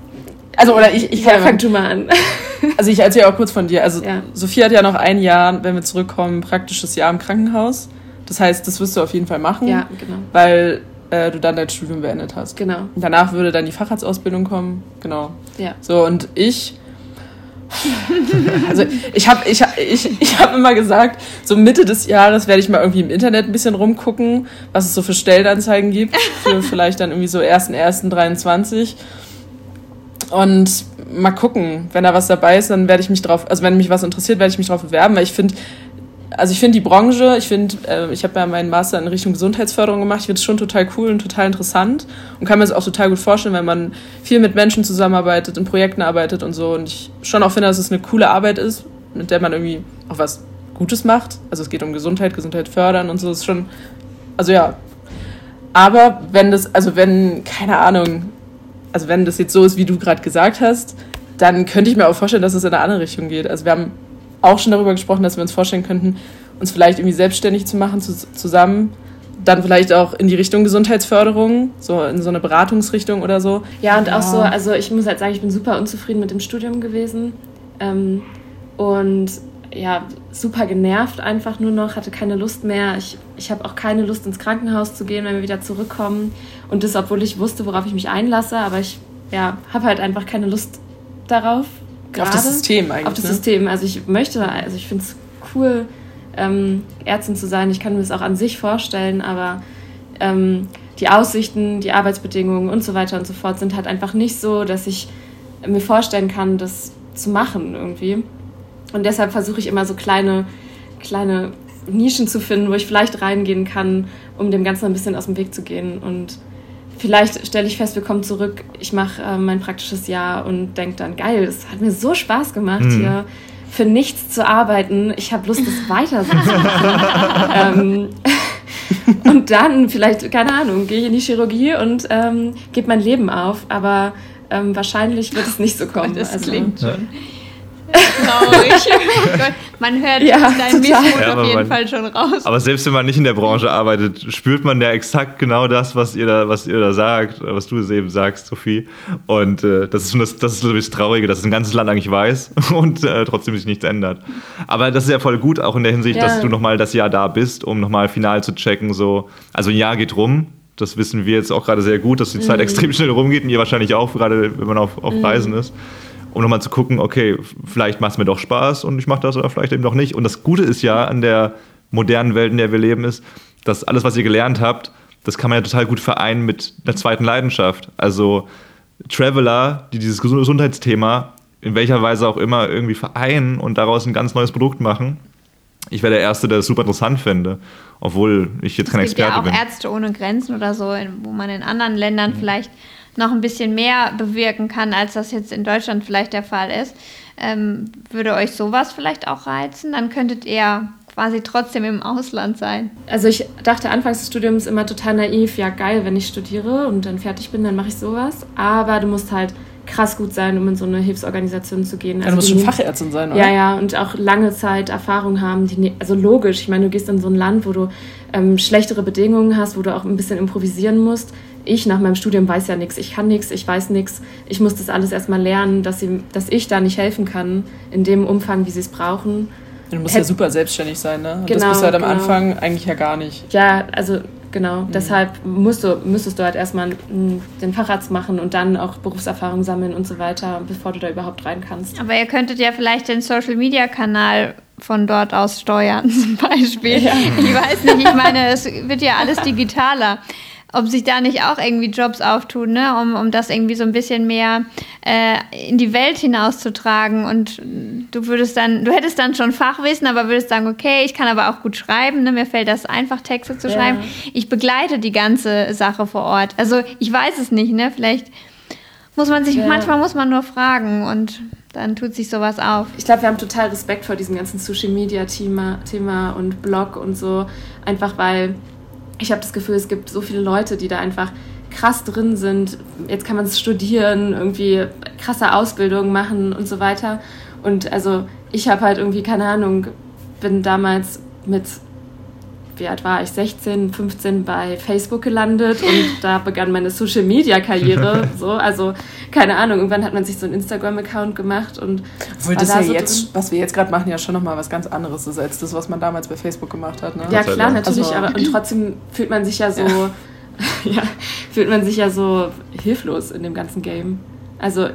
Also, oder ich, ich ja, fang du mal an. Also, ich erzähle auch kurz von dir. Also, ja. Sophie hat ja noch ein Jahr, wenn wir zurückkommen, praktisches Jahr im Krankenhaus. Das heißt, das wirst du auf jeden Fall machen. Ja, genau. Weil äh, du dann dein Studium beendet hast. Genau. Danach würde dann die Facharztausbildung kommen. Genau. Ja. So, und ich. *laughs* also ich habe ich, ich, ich hab immer gesagt, so Mitte des Jahres werde ich mal irgendwie im Internet ein bisschen rumgucken, was es so für Stellenanzeigen gibt, für *laughs* vielleicht dann irgendwie so 1.1.23. Und mal gucken, wenn da was dabei ist, dann werde ich mich drauf, also wenn mich was interessiert, werde ich mich drauf bewerben, weil ich finde, also ich finde die Branche, ich finde, äh, ich habe ja meinen Master in Richtung Gesundheitsförderung gemacht, ich finde es schon total cool und total interessant und kann mir das auch total gut vorstellen, wenn man viel mit Menschen zusammenarbeitet, in Projekten arbeitet und so und ich schon auch finde, dass es eine coole Arbeit ist, mit der man irgendwie auch was Gutes macht. Also es geht um Gesundheit, Gesundheit fördern und so, das ist schon, also ja. Aber wenn das, also wenn, keine Ahnung, also wenn das jetzt so ist, wie du gerade gesagt hast, dann könnte ich mir auch vorstellen, dass es in eine andere Richtung geht. Also wir haben auch schon darüber gesprochen, dass wir uns vorstellen könnten, uns vielleicht irgendwie selbstständig zu machen zu, zusammen. Dann vielleicht auch in die Richtung Gesundheitsförderung, so in so eine Beratungsrichtung oder so. Ja, und auch so, also ich muss halt sagen, ich bin super unzufrieden mit dem Studium gewesen. Ähm, und ja, super genervt einfach nur noch, hatte keine Lust mehr. Ich, ich habe auch keine Lust ins Krankenhaus zu gehen, wenn wir wieder zurückkommen. Und das, obwohl ich wusste, worauf ich mich einlasse, aber ich ja, habe halt einfach keine Lust darauf auf das System eigentlich. Auf das ne? System. Also ich möchte, also ich finde es cool, ähm, Ärztin zu sein. Ich kann mir das auch an sich vorstellen, aber ähm, die Aussichten, die Arbeitsbedingungen und so weiter und so fort sind halt einfach nicht so, dass ich mir vorstellen kann, das zu machen irgendwie. Und deshalb versuche ich immer so kleine, kleine Nischen zu finden, wo ich vielleicht reingehen kann, um dem Ganzen ein bisschen aus dem Weg zu gehen. Und vielleicht stelle ich fest, wir kommen zurück, ich mache äh, mein praktisches Jahr und denke dann, geil, es hat mir so Spaß gemacht mhm. hier für nichts zu arbeiten. Ich habe Lust, es weiter so zu machen. *laughs* ähm, *laughs* und dann vielleicht, keine Ahnung, gehe ich in die Chirurgie und ähm, gebe mein Leben auf. Aber ähm, wahrscheinlich wird es nicht so kommen. Das also, klingt schon traurig. oh *laughs* man hört ja, deinen Missmut ja, auf jeden man, Fall schon raus. Aber selbst wenn man nicht in der Branche arbeitet, spürt man ja exakt genau das, was ihr da, was ihr da sagt, was du eben sagst, Sophie. Und äh, das ist schon das, das, ist das Traurige, dass ein ganzes Land eigentlich weiß *laughs* und äh, trotzdem sich nichts ändert. Aber das ist ja voll gut, auch in der Hinsicht, ja. dass du nochmal das Jahr da bist, um nochmal final zu checken. So. Also ein Jahr geht rum, das wissen wir jetzt auch gerade sehr gut, dass die Zeit mhm. extrem schnell rumgeht und ihr wahrscheinlich auch, gerade wenn man auf, auf mhm. Reisen ist um nochmal zu gucken, okay, vielleicht macht es mir doch Spaß und ich mache das oder vielleicht eben doch nicht. Und das Gute ist ja an der modernen Welt, in der wir leben, ist, dass alles, was ihr gelernt habt, das kann man ja total gut vereinen mit einer zweiten Leidenschaft. Also Traveler, die dieses Gesundheitsthema in welcher Weise auch immer irgendwie vereinen und daraus ein ganz neues Produkt machen. Ich wäre der Erste, der das super interessant finde, obwohl ich jetzt kein Experte bin. Es gibt ja auch Ärzte ohne Grenzen oder so, wo man in anderen Ländern mhm. vielleicht noch ein bisschen mehr bewirken kann, als das jetzt in Deutschland vielleicht der Fall ist. Ähm, würde euch sowas vielleicht auch reizen? Dann könntet ihr quasi trotzdem im Ausland sein. Also ich dachte anfangs des Studiums immer total naiv, ja geil, wenn ich studiere und dann fertig bin, dann mache ich sowas. Aber du musst halt krass gut sein, um in so eine Hilfsorganisation zu gehen. Also ja, du musst schon Fachärztin sein, oder? Ja, ja, und auch lange Zeit Erfahrung haben. Die, ne-, also logisch, ich meine, du gehst in so ein Land, wo du ähm, schlechtere Bedingungen hast, wo du auch ein bisschen improvisieren musst ich nach meinem Studium weiß ja nichts, ich kann nichts, ich weiß nichts. Ich muss das alles erstmal lernen, dass, sie, dass ich da nicht helfen kann, in dem Umfang, wie sie es brauchen. Du musst Hätt ja super selbstständig sein, ne? Und genau, das bist du halt am genau. Anfang eigentlich ja gar nicht. Ja, also genau. Mhm. Deshalb musst du, müsstest du halt erstmal den Facharzt machen und dann auch Berufserfahrung sammeln und so weiter, bevor du da überhaupt rein kannst. Aber ihr könntet ja vielleicht den Social-Media-Kanal von dort aus steuern, *laughs* zum Beispiel. Ja. Ich weiß nicht, ich meine, es wird ja alles digitaler. Ob sich da nicht auch irgendwie Jobs auftun, ne? um, um das irgendwie so ein bisschen mehr äh, in die Welt hinauszutragen. Und du würdest dann, du hättest dann schon Fachwissen, aber würdest sagen, okay, ich kann aber auch gut schreiben, ne? mir fällt das einfach, Texte zu schreiben. Ja. Ich begleite die ganze Sache vor Ort. Also ich weiß es nicht, ne? Vielleicht muss man sich, ja. manchmal muss man nur fragen und dann tut sich sowas auf. Ich glaube, wir haben total Respekt vor diesem ganzen Social Media Thema, Thema und Blog und so. Einfach weil ich habe das Gefühl, es gibt so viele Leute, die da einfach krass drin sind. Jetzt kann man es studieren, irgendwie krasse Ausbildungen machen und so weiter. Und also ich habe halt irgendwie, keine Ahnung, bin damals mit wie alt war ich, 16, 15 bei Facebook gelandet und *laughs* da begann meine Social Media Karriere. *laughs* So, also keine Ahnung, irgendwann hat man sich so einen Instagram-Account gemacht und Obwohl das da ja so jetzt, drin. was wir jetzt gerade machen, ja schon nochmal was ganz anderes ist als das, was man damals bei Facebook gemacht hat. Ne? Ja klar, natürlich, also, aber und trotzdem fühlt man sich ja so, ja. *laughs* ja. fühlt man sich ja so hilflos in dem ganzen Game. Also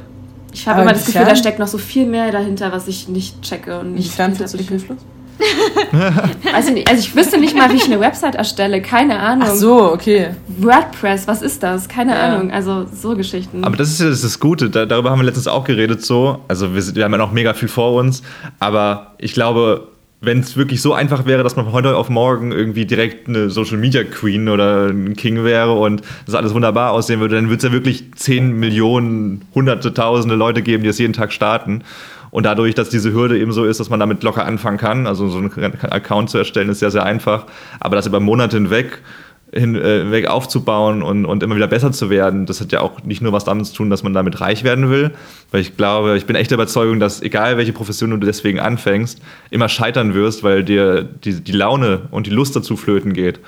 ich habe immer das Gefühl, da steckt noch so viel mehr dahinter, was ich nicht checke und nicht. Inwiefern fühlst du dich hilflos? Weiß *laughs* ich nicht. Also ich wüsste nicht mal, wie ich eine Website erstelle. Keine Ahnung. Ach so, okay. WordPress, was ist das? Keine ja. Ahnung. Also so Geschichten. Aber das ist ja das, ist das Gute. Da, darüber haben wir letztens auch geredet so. Also wir, wir haben ja noch mega viel vor uns. Aber ich glaube, wenn es wirklich so einfach wäre, dass man von heute auf morgen irgendwie direkt eine Social Media Queen oder ein King wäre und das alles wunderbar aussehen würde, dann würde es ja wirklich 10 Millionen, hunderte, tausende Leute geben, die das jeden Tag starten. Und dadurch, dass diese Hürde eben so ist, dass man damit locker anfangen kann, also so einen Account zu erstellen, ist sehr, sehr einfach. Aber das über Monate hinweg hinweg äh, aufzubauen und, und immer wieder besser zu werden, das hat ja auch nicht nur was damit zu tun, dass man damit reich werden will, weil ich glaube, ich bin echt der Überzeugung, dass egal welche Profession du deswegen anfängst, immer scheitern wirst, weil dir die, die Laune und die Lust dazu flöten geht.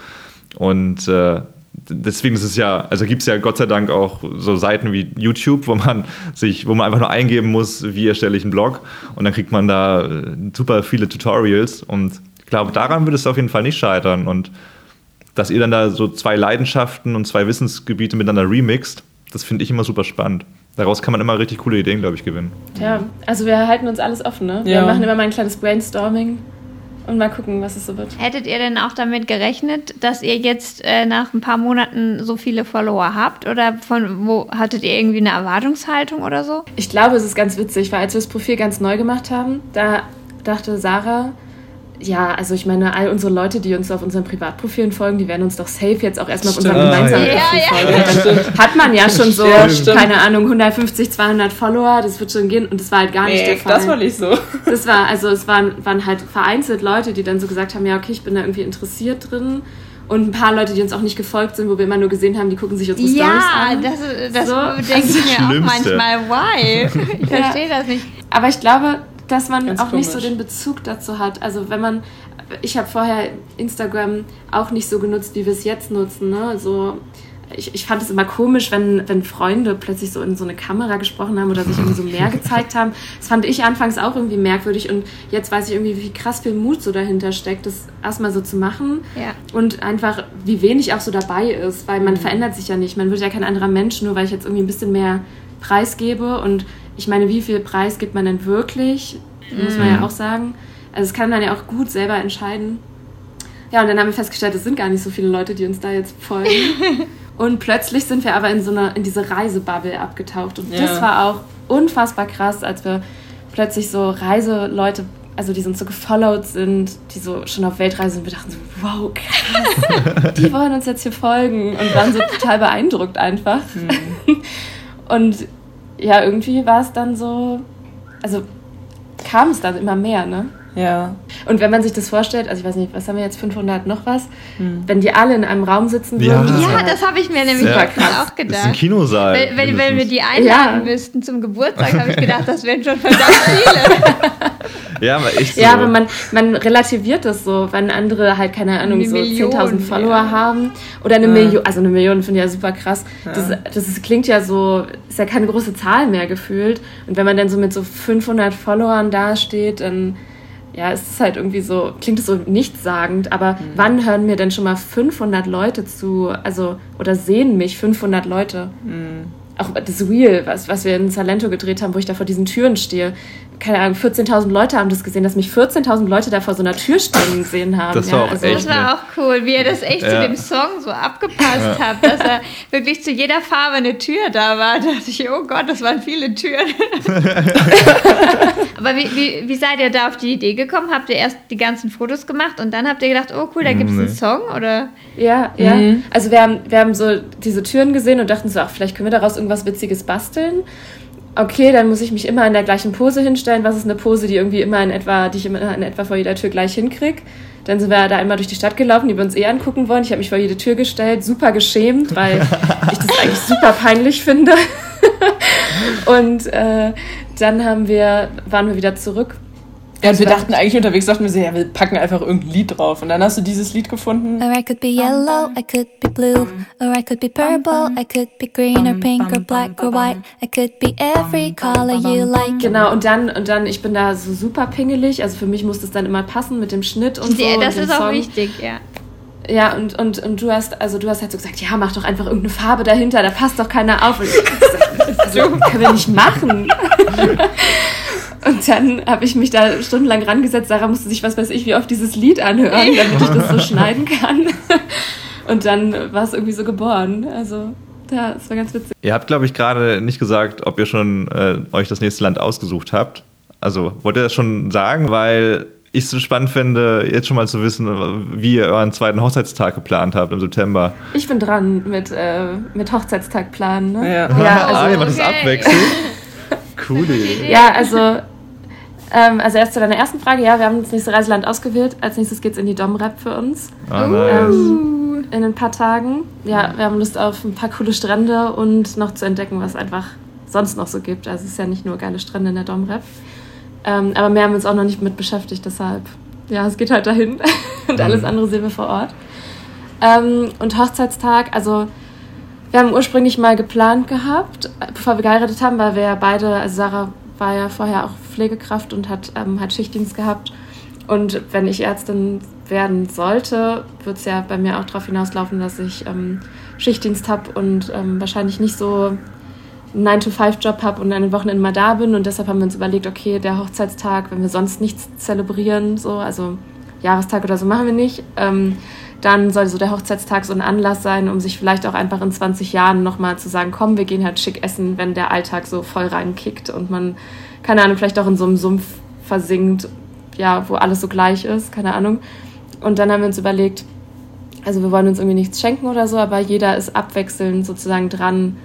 Und äh, deswegen ist es ja, also gibt es ja Gott sei Dank auch so Seiten wie YouTube, wo man sich, wo man einfach nur eingeben muss, wie erstelle ich einen Blog und dann kriegt man da äh, super viele Tutorials und ich glaube, daran würde es auf jeden Fall nicht scheitern und dass ihr dann da so zwei Leidenschaften und zwei Wissensgebiete miteinander remixt, das finde ich immer super spannend. Daraus kann man immer richtig coole Ideen, glaube ich, gewinnen. Ja, also wir halten uns alles offen, ne? Wir machen immer mal ein kleines Brainstorming und mal gucken, was es so wird. Hättet ihr denn auch damit gerechnet, dass ihr jetzt äh, nach ein paar Monaten so viele Follower habt? Oder von wo hattet ihr irgendwie eine Erwartungshaltung oder so? Ich glaube, es ist ganz witzig, weil als wir das Profil ganz neu gemacht haben, da dachte Sarah, ja, also ich meine, all unsere Leute, die uns auf unseren Privatprofilen folgen, die werden uns doch safe jetzt auch erstmal auf unserem gemeinsamen ja, Profil ja, folgen. Ja, hat man ja schon so, ja, keine Ahnung, 150, 200 Follower, das wird schon gehen und das war halt gar nee, nicht der Fall. das war nicht so. Das war, also es waren, waren halt vereinzelt Leute, die dann so gesagt haben, ja, okay, ich bin da irgendwie interessiert drin und ein paar Leute, die uns auch nicht gefolgt sind, wo wir immer nur gesehen haben, die gucken sich unsere ja, Stories an. Ja, das, das so. denke ich mir auch manchmal, why? *laughs* Ich verstehe das nicht. Aber ich glaube, dass man Ganz auch komisch. nicht so den Bezug dazu hat. Also wenn man, ich habe vorher Instagram auch nicht so genutzt, wie wir es jetzt nutzen. Ne? Also ich, ich fand es immer komisch, wenn, wenn Freunde plötzlich so in so eine Kamera gesprochen haben oder sich irgendwie so mehr *laughs* gezeigt haben. Das fand ich anfangs auch irgendwie merkwürdig und jetzt weiß ich irgendwie, wie krass viel Mut so dahinter steckt, das erstmal so zu machen ja. und einfach, wie wenig auch so dabei ist, weil man mhm. verändert sich ja nicht. Man wird ja kein anderer Mensch, nur weil ich jetzt irgendwie ein bisschen mehr preisgebe und ich meine, wie viel Preis gibt man denn wirklich? Muss man ja mhm. auch sagen. Also das kann man ja auch gut selber entscheiden. Ja, und dann haben wir festgestellt, es sind gar nicht so viele Leute, die uns da jetzt folgen. *laughs* und plötzlich sind wir aber in so eine, in diese Reisebubble abgetaucht. Und ja. das war auch unfassbar krass, als wir plötzlich so Reiseleute, also die uns so gefollowt sind, die so schon auf Weltreise sind. Wir dachten so, wow, krass, *laughs* die wollen uns jetzt hier folgen und waren so total beeindruckt einfach. Mhm. *laughs* Und ja, irgendwie war es dann so, also kam es dann immer mehr, ne? Ja. Und wenn man sich das vorstellt, also ich weiß nicht, was haben wir jetzt, 500 noch was? Hm. Wenn die alle in einem Raum sitzen würden. Ja, ja das habe ich mir nämlich ja. auch gedacht. Das ist ein Kinosaal. Wenn, wenn, wenn wir die einladen ja. müssten zum Geburtstag, habe ich gedacht, das wären schon *laughs* verdammt viele. *laughs* ja, aber echt so. Ja, aber man, man relativiert das so, wenn andere halt, keine Ahnung, so 10.000 Follower ja. haben. Oder eine Million, also eine Million finde ich ja super krass. Das, das ist, klingt ja so, ist ja keine große Zahl mehr gefühlt. Und wenn man dann so mit so 500 Followern dasteht, dann ja, es ist halt irgendwie so, klingt es so nichtssagend, aber mhm. wann hören mir denn schon mal 500 Leute zu, also, oder sehen mich 500 Leute? Mhm. Auch das Wheel, was, was wir in Salento gedreht haben, wo ich da vor diesen Türen stehe. Keine Ahnung, 14.000 Leute haben das gesehen, dass mich 14.000 Leute da vor so einer Tür stehen gesehen haben. Das war ja, auch also, echt Das war auch cool, wie er das echt zu Ja. dem Song so abgepasst hat, dass er wirklich zu jeder Farbe eine Tür da war. Da dachte ich, oh Gott, das waren viele Türen. *laughs* Aber wie, wie, wie seid ihr da auf die Idee gekommen? Habt ihr erst die ganzen Fotos gemacht und dann habt ihr gedacht, oh cool, da gibt es einen. Song? Oder? Ja, ja. Also wir haben, wir haben so diese Türen gesehen und dachten so, ach, vielleicht können wir daraus irgendwas Witziges basteln. Okay, dann muss ich mich immer in der gleichen Pose hinstellen. Was ist eine Pose, die irgendwie immer in etwa, die ich immer in etwa vor jeder Tür gleich hinkrieg? Dann sind wir da einmal durch die Stadt gelaufen, die wir uns eh angucken wollen. Ich habe mich vor jede Tür gestellt, super geschämt, weil *laughs* ich das eigentlich super peinlich finde. *laughs* und äh, dann haben wir, waren wir wieder zurück. Ja, und wir dachten eigentlich unterwegs, dachten wir so, ja, wir packen einfach irgendein Lied drauf. Und dann hast du dieses Lied gefunden. Or I could be yellow, I could be blue, or I could be purple, I could be green or pink or black or white. I could be every color you like. Genau, und dann, und dann, ich bin da so super pingelig. Also für mich muss das dann immer passen mit dem Schnitt und so. Ja, das ist auch Song. wichtig, ja. Ja, und, und, und du hast, also du hast halt so gesagt, ja, mach doch einfach irgendeine Farbe dahinter, da passt doch keiner auf. Und ich hab gesagt, *laughs* also, können wir nicht machen. Und dann habe ich mich da stundenlang rangesetzt. Sarah musste sich, was weiß ich, wie oft dieses Lied anhören, damit ich das so *laughs* schneiden kann. Und dann war es irgendwie so geboren. Also, ja, es war ganz witzig. Ihr habt, glaube ich, gerade nicht gesagt, ob ihr schon äh, euch das nächste Land ausgesucht habt. Also wollt ihr das schon sagen? Weil ich es so spannend finde, jetzt schon mal zu wissen, wie ihr euren zweiten Hochzeitstag geplant habt im September. Ich bin dran mit, äh, mit Hochzeitstag planen. Ne? Ja. *laughs* ja ah, also, ihr macht das okay. abwechselnd. *laughs* Coole Idee. Ja, also, ähm, also erst zu deiner ersten Frage. Ja, wir haben das nächste Reiseland ausgewählt. Als nächstes geht's in die Domrep für uns. Ah, nice. Ähm, in ein paar Tagen. Ja, wir haben Lust auf ein paar coole Strände und noch zu entdecken, was einfach sonst noch so gibt. Also es ist ja nicht nur geile Strände in der Domrep. Ähm, aber mehr haben wir uns auch noch nicht mit beschäftigt, deshalb. Ja, es geht halt dahin. *laughs* und alles andere sehen wir vor Ort. Ähm, und Hochzeitstag, also wir haben ursprünglich mal geplant gehabt, bevor wir geheiratet haben, weil wir ja beide, also Sarah war ja vorher auch Pflegekraft und hat, ähm, hat Schichtdienst gehabt. Und wenn ich Ärztin werden sollte, wird es ja bei mir auch darauf hinauslaufen, dass ich ähm, Schichtdienst habe und ähm, wahrscheinlich nicht so einen 9-to-5-Job habe und an den Wochenenden mal da bin. Und deshalb haben wir uns überlegt, okay, der Hochzeitstag, wenn wir sonst nichts zelebrieren, so, also Jahrestag oder so machen wir nicht, ähm, dann soll so der Hochzeitstag so ein Anlass sein, um sich vielleicht auch einfach in 20 Jahren nochmal zu sagen, komm, wir gehen halt schick essen, wenn der Alltag so voll reinkickt und man, keine Ahnung, vielleicht auch in so einem Sumpf versinkt, ja, wo alles so gleich ist, keine Ahnung. Und dann haben wir uns überlegt, also wir wollen uns irgendwie nichts schenken oder so, aber jeder ist abwechselnd sozusagen dran,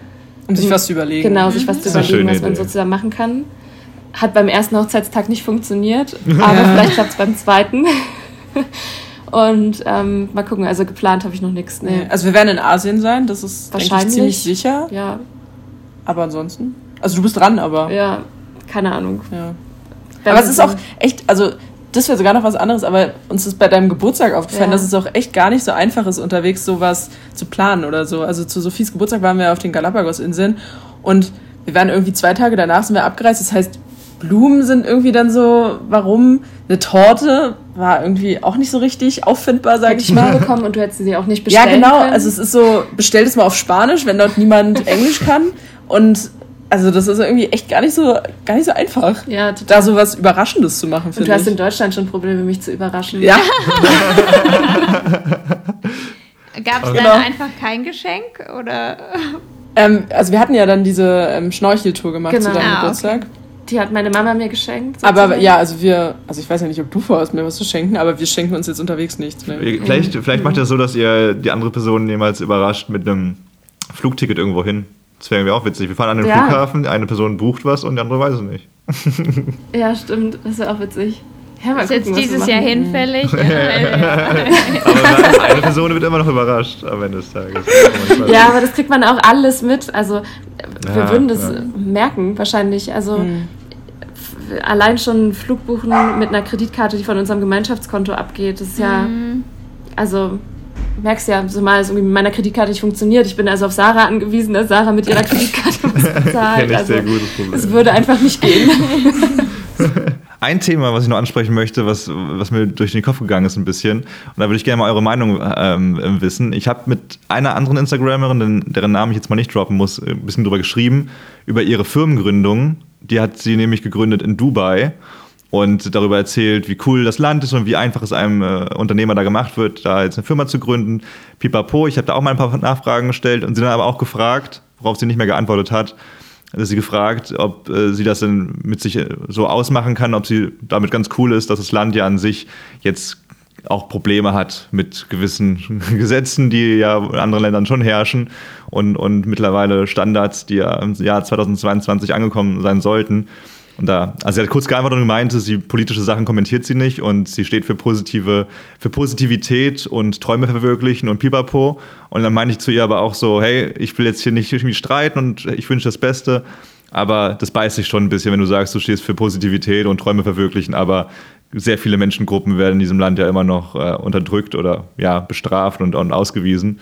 Um sich was zu überlegen. genau, sich was zu überlegen, was man Idee. so zusammen machen kann. Hat beim ersten Hochzeitstag nicht funktioniert, *laughs* aber vielleicht klappt es beim zweiten. *laughs* Und ähm, mal gucken, also geplant habe ich noch nichts. Nee. Also wir werden in Asien sein, das ist Wahrscheinlich. ziemlich sicher. Ja, Aber ansonsten. Also du bist dran, aber. ja, keine Ahnung. Ja. Wenn Aber es ist auch echt, also das wäre sogar noch was anderes, aber uns ist bei deinem Geburtstag aufgefallen, Ja. dass es auch echt gar nicht so einfach ist, unterwegs sowas zu planen oder so. Also zu Sophies Geburtstag waren wir auf den Galapagos-Inseln und wir waren irgendwie zwei Tage danach sind wir abgereist. Das heißt, Blumen sind irgendwie dann so, warum? Eine Torte war irgendwie auch nicht so richtig auffindbar, sag Hätte ich mal mal. bekommen und du hättest sie auch nicht Ja, bestellen genau. können. Also es ist so, bestell es mal auf Spanisch, wenn dort niemand *laughs* Englisch kann. Und also das ist irgendwie echt gar nicht so, gar nicht so einfach. ja, total. Da so was Überraschendes zu machen, und du hast ich. in Deutschland schon Probleme, mich zu überraschen. Ja, *laughs* Gab es Genau. dann einfach kein Geschenk? Oder? ähm, also wir hatten ja dann diese ähm, Schnorcheltour gemacht Genau. zu deinem Ah, okay. Die hat meine Mama mir geschenkt. Aber sozusagen. ja, also wir, also ich weiß ja nicht, ob du vorhast, mir was zu schenken, aber wir schenken uns jetzt unterwegs nichts. Ne? Vielleicht, vielleicht macht ihr das so, dass ihr die andere Person jemals überrascht mit einem Flugticket irgendwo hin. Das wäre irgendwie auch witzig. Wir fahren an den Ja. Flughafen, eine Person bucht was und die andere weiß es nicht. *laughs* Ja, stimmt. Das wäre auch witzig. Ja, mal Ist jetzt gucken, wir dieses. Jahr hinfällig? *laughs* Aber eine Person wird immer noch überrascht am Ende des Tages. *laughs* Ja, aber das kriegt man auch alles mit. Also wir Ja, würden das ja. merken wahrscheinlich. Also Hm. Allein schon Flug buchen mit einer Kreditkarte, die von unserem Gemeinschaftskonto abgeht, das ist ja, Mhm. also merkst ja, so mal es irgendwie mit meiner Kreditkarte nicht funktioniert. Ich bin also auf Sarah angewiesen, dass Sarah mit ihrer Kreditkarte was *laughs* bezahlt. Also sehr gut, das würde einfach nicht gehen. *laughs* Ein Thema, was ich noch ansprechen möchte, was, was mir durch den Kopf gegangen ist ein bisschen, und da würde ich gerne mal eure Meinung ähm, wissen. Ich habe mit einer anderen Instagramerin, deren Namen ich jetzt mal nicht droppen muss, ein bisschen drüber geschrieben, über ihre Firmengründung Die hat sie nämlich gegründet in Dubai und darüber erzählt, wie cool das Land ist und wie einfach es einem äh, Unternehmer da gemacht wird, da jetzt eine Firma zu gründen. Pipapo, ich habe da auch mal ein paar Nachfragen gestellt und sie dann aber auch gefragt, worauf sie nicht mehr geantwortet hat, sie gefragt, ob äh, sie das denn mit sich äh, so ausmachen kann, ob sie damit ganz cool ist, dass das Land ja an sich jetzt auch Probleme hat mit gewissen *laughs* Gesetzen, die ja in anderen Ländern schon herrschen und, und mittlerweile Standards, die ja im Jahr 2022 angekommen sein sollten. Und da, also sie hat kurz geantwortet und gemeint, sie politische Sachen kommentiert sie nicht und sie steht für positive, für Positivität und Träume verwirklichen und pipapo. Und dann meinte ich zu ihr aber auch so, hey, ich will jetzt hier nicht irgendwie streiten und ich wünsche das Beste. Aber das beißt sich schon ein bisschen, wenn du sagst, du stehst für Positivität und Träume verwirklichen, aber sehr viele Menschengruppen werden in diesem Land ja immer noch äh, unterdrückt oder ja, bestraft und, und ausgewiesen.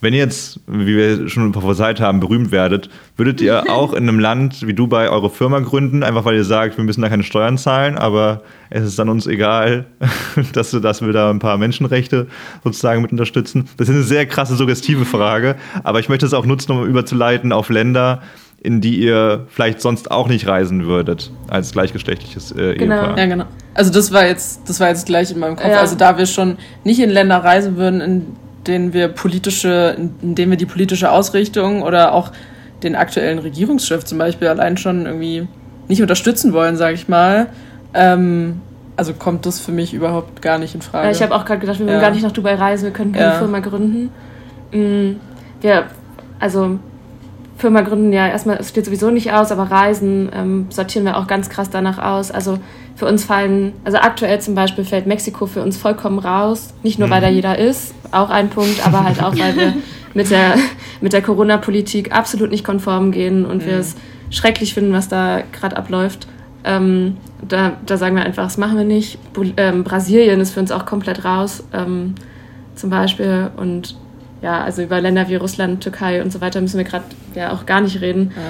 Wenn ihr jetzt, wie wir schon prophezeit haben, berühmt werdet, würdet ihr *laughs* auch in einem Land wie Dubai eure Firma gründen, einfach weil ihr sagt, wir müssen da keine Steuern zahlen, aber es ist dann uns egal, *laughs* dass, dass wir da ein paar Menschenrechte sozusagen mit unterstützen? Das ist eine sehr krasse, suggestive Frage, aber ich möchte es auch nutzen, um überzuleiten auf Länder, in die ihr vielleicht sonst auch nicht reisen würdet als gleichgeschlechtliches äh, Genau. Ehepaar. Ja, genau. Also das war jetzt, das war jetzt gleich in meinem Kopf. Ja. Also da wir schon nicht in Länder reisen würden, in denen wir politische, in denen wir die politische Ausrichtung oder auch den aktuellen Regierungschef zum Beispiel allein schon irgendwie nicht unterstützen wollen, sage ich mal. Ähm, also kommt das für mich überhaupt gar nicht in Frage. Ja, ich habe auch gerade gedacht, wir Ja. gar nicht nach Dubai reisen, wir können keine Ja. Firma gründen. Mm, Wir, also Firma gründen ja erstmal, es steht sowieso nicht aus, aber Reisen ähm, sortieren wir auch ganz krass danach aus. Also für uns fallen, also aktuell zum Beispiel fällt Mexiko für uns vollkommen raus. Nicht nur, weil da jeder ist, auch ein Punkt, aber halt auch, weil wir *laughs* mit der, mit der Corona-Politik absolut nicht konform gehen und wir es schrecklich finden, was da gerade abläuft. Ähm, da, da sagen wir einfach, das machen wir nicht. Bu ähm, Brasilien ist für uns auch komplett raus, ähm, zum Beispiel. Und ja, also über Länder wie Russland, Türkei und so weiter müssen wir gerade ja auch gar nicht reden. Ja.